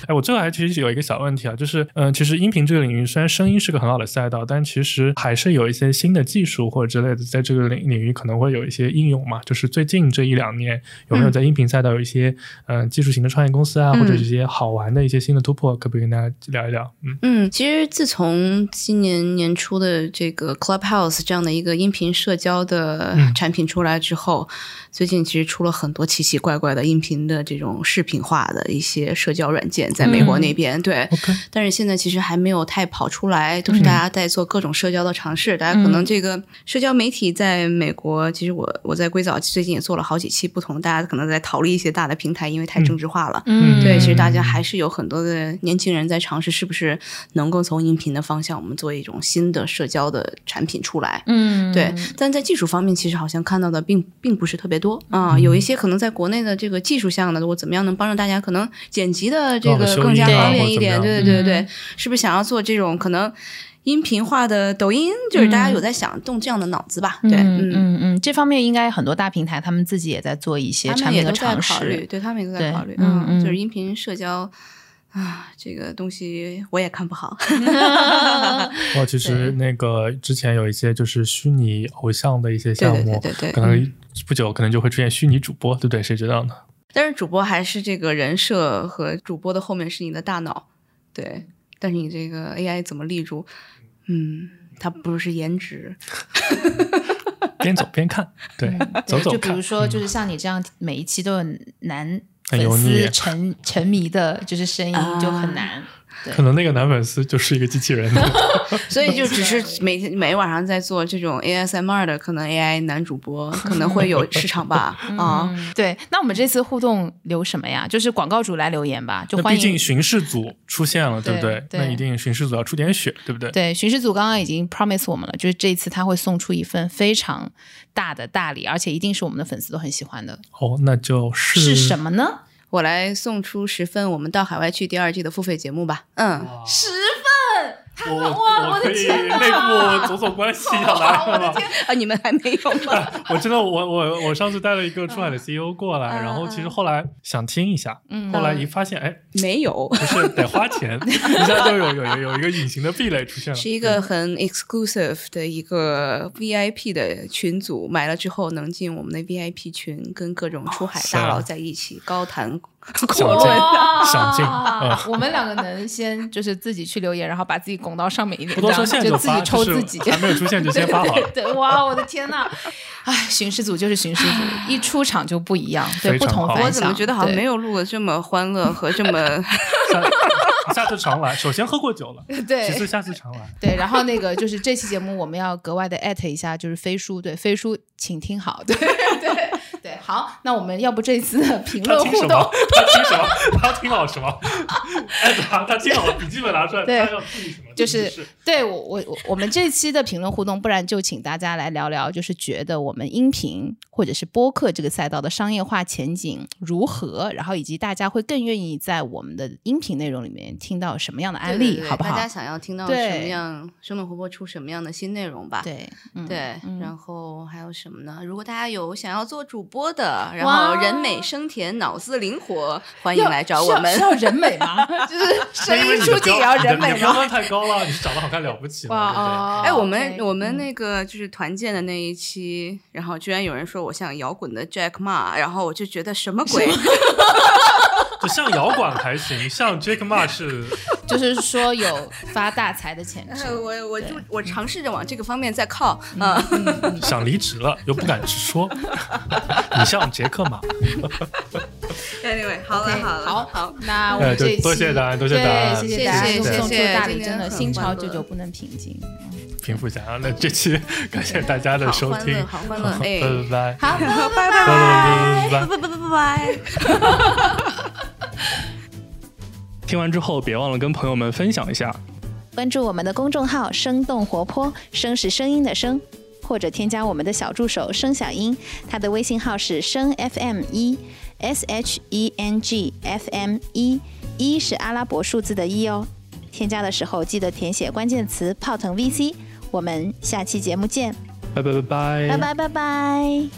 哎，我最后还其实有一个小问题啊，就是嗯、呃其实音频这个领域虽然声音是个很好的赛道，但其实还是有一些新的技术或者之类的，在这个领领域可能会有一些应用嘛。就是最近这一两年，有没有在音频赛道有一些嗯、呃技术型的创业公司啊，或者一些好玩的一些新的突破，可不可以跟大家聊一聊？嗯，嗯，其实自从今年年初的这个 Clubhouse 这样的一个音频社交的产品出来之后，最近其实出了很多奇奇怪怪的音频的这种视频化的一些社交软件，在美国那边。对但是现在其实还没有太跑出来，都是大家在做各种社交的尝试。大家可能这个社交媒体在美国，其实我我在硅藻最近也做了好几期不同，大家可能在逃离一些大的平台，因为太政治化了。嗯对，其实大家还是有很多的年轻人在尝试，是不是能够从音频的方向，我们做一种新的社交的产品出来。嗯，对，但在技术方面，其实好像看到的并并不是特别多啊、有一些可能在国内的这个技术项的，我怎么样能帮助大家可能剪辑的这个更加方便一点？对对对对，是不是想要做这种可能音频化的抖音？就是大家有在想动这样的脑子吧？对，嗯嗯嗯，这方面应该很多大平台他们自己也在做一些他产品的们也都在尝考虑，试。对他们也都在考虑，嗯嗯就是音频社交啊，这个东西我也看不好。哦，其实那个之前有一些就是虚拟偶像的一些项目，对对对对对可能不久可能就会出现虚拟主播，对不对？谁知道呢？但是主播还是这个人设和主播的后面是你的大脑，对。但是你这个 AI 怎么立住？嗯，它不是颜值，边走边看，对，走走看就比如。说，就是像你这样，每一期都有男粉丝沉沉迷的，就是声音就很难。对可能那个男粉丝就是一个机器人，所以就只是 每天每晚上在做这种 ASMR 的，可能 AI 男主播 可能会有市场吧？啊，嗯，对。那我们这次互动留什么呀？就是广告主来留言吧，就欢迎。毕竟巡视组出现了，对不对对那一定巡视组要出点血，对不对？对，巡视组刚刚已经 promise 我们了，就是这一次他会送出一份非常大的大礼，而且一定是我们的粉丝都很喜欢的。哦，那就是是什么呢？我来送出十份我们到海外去第二季的付费节目吧。嗯，十份我哇我可以内部走走关系 要来了吗？啊，你们还没有吗？我真的，我我我上次带了一个出海的 CEO 过来，嗯然后其实后来想听一下，后来一发现，哎，没有，不是得花钱，一下就有有有有一个隐形的壁垒出现了。是一个很 exclusive 的一个 VIP 的群组，买了之后能进我们的 VIP 群，跟各种出海大佬在一起高谈阔想进论。想进嗯 我们两个能先就是自己去留言，然后把自己拱到上面一点，不多说，就自己抽自己。还没有出现就先发好了。对，哇，我的天呐！哎，巡视组就是巡视组，一出场就不一样，对，不同。我怎么觉得好像没有录过这么欢乐和这么下下次常来，首先喝过酒了，对其次下次常来。对，然后那个就是这期节目我们要格外的艾特一下，就是飞书，对，飞书，请听好，对对对，好，那我们要不这次评论互动听什么？，他听什么？他听好什么？哎，他他听好了，笔记本拿出来，对他要注意什么？就是对我我我我们这期的评论互动，不然就请大家来聊聊，就是觉得我们音频或者是播客这个赛道的商业化前景如何，然后以及大家会更愿意在我们的音频内容里面听到什么样的案例，对对对好不好大家？想要听到什么样生动活泼出什么样的新内容吧？对，嗯对，嗯然后还有什么呢？如果大家有想要做主播的，然后人美声甜、脑子灵活，欢迎来找我们是。要要人美吗？就是 声音出镜也要人美标你的标吗？杆太高了，你是长得好看了不起哇，对不对？哦，哎，我们我们嗯那个就是团建的那一期，然后居然有人说我像摇滚的 Jack Ma，然后我就觉得什么鬼？就像摇滚还行，像 Jake Ma 是 就是说有发大财的潜呃质。我我就我尝试着往这个方面在靠，嗯，想离职了又不敢直说，你像杰克马。Anyway，好了好了好好，那我哎们这一期多谢大家多谢大家对谢谢大家，谢谢大礼，真的心潮久久不能平静。平复一下啊，那这期感谢大家的收听，好欢乐好欢乐哎拜拜拜好，拜拜拜拜拜拜。拜拜拜拜。听完之后，别忘了跟朋友们分享一下，关注我们的公众号“生动活泼声是声音的声”，或者添加我们的小助手“声小英”，他的微信号是“声 FM 一 S H E N G F M 一”，一是阿拉伯数字的一哦。添加的时候记得填写关键词“泡腾 VC”。我们下期节目见，拜拜拜拜拜拜拜拜。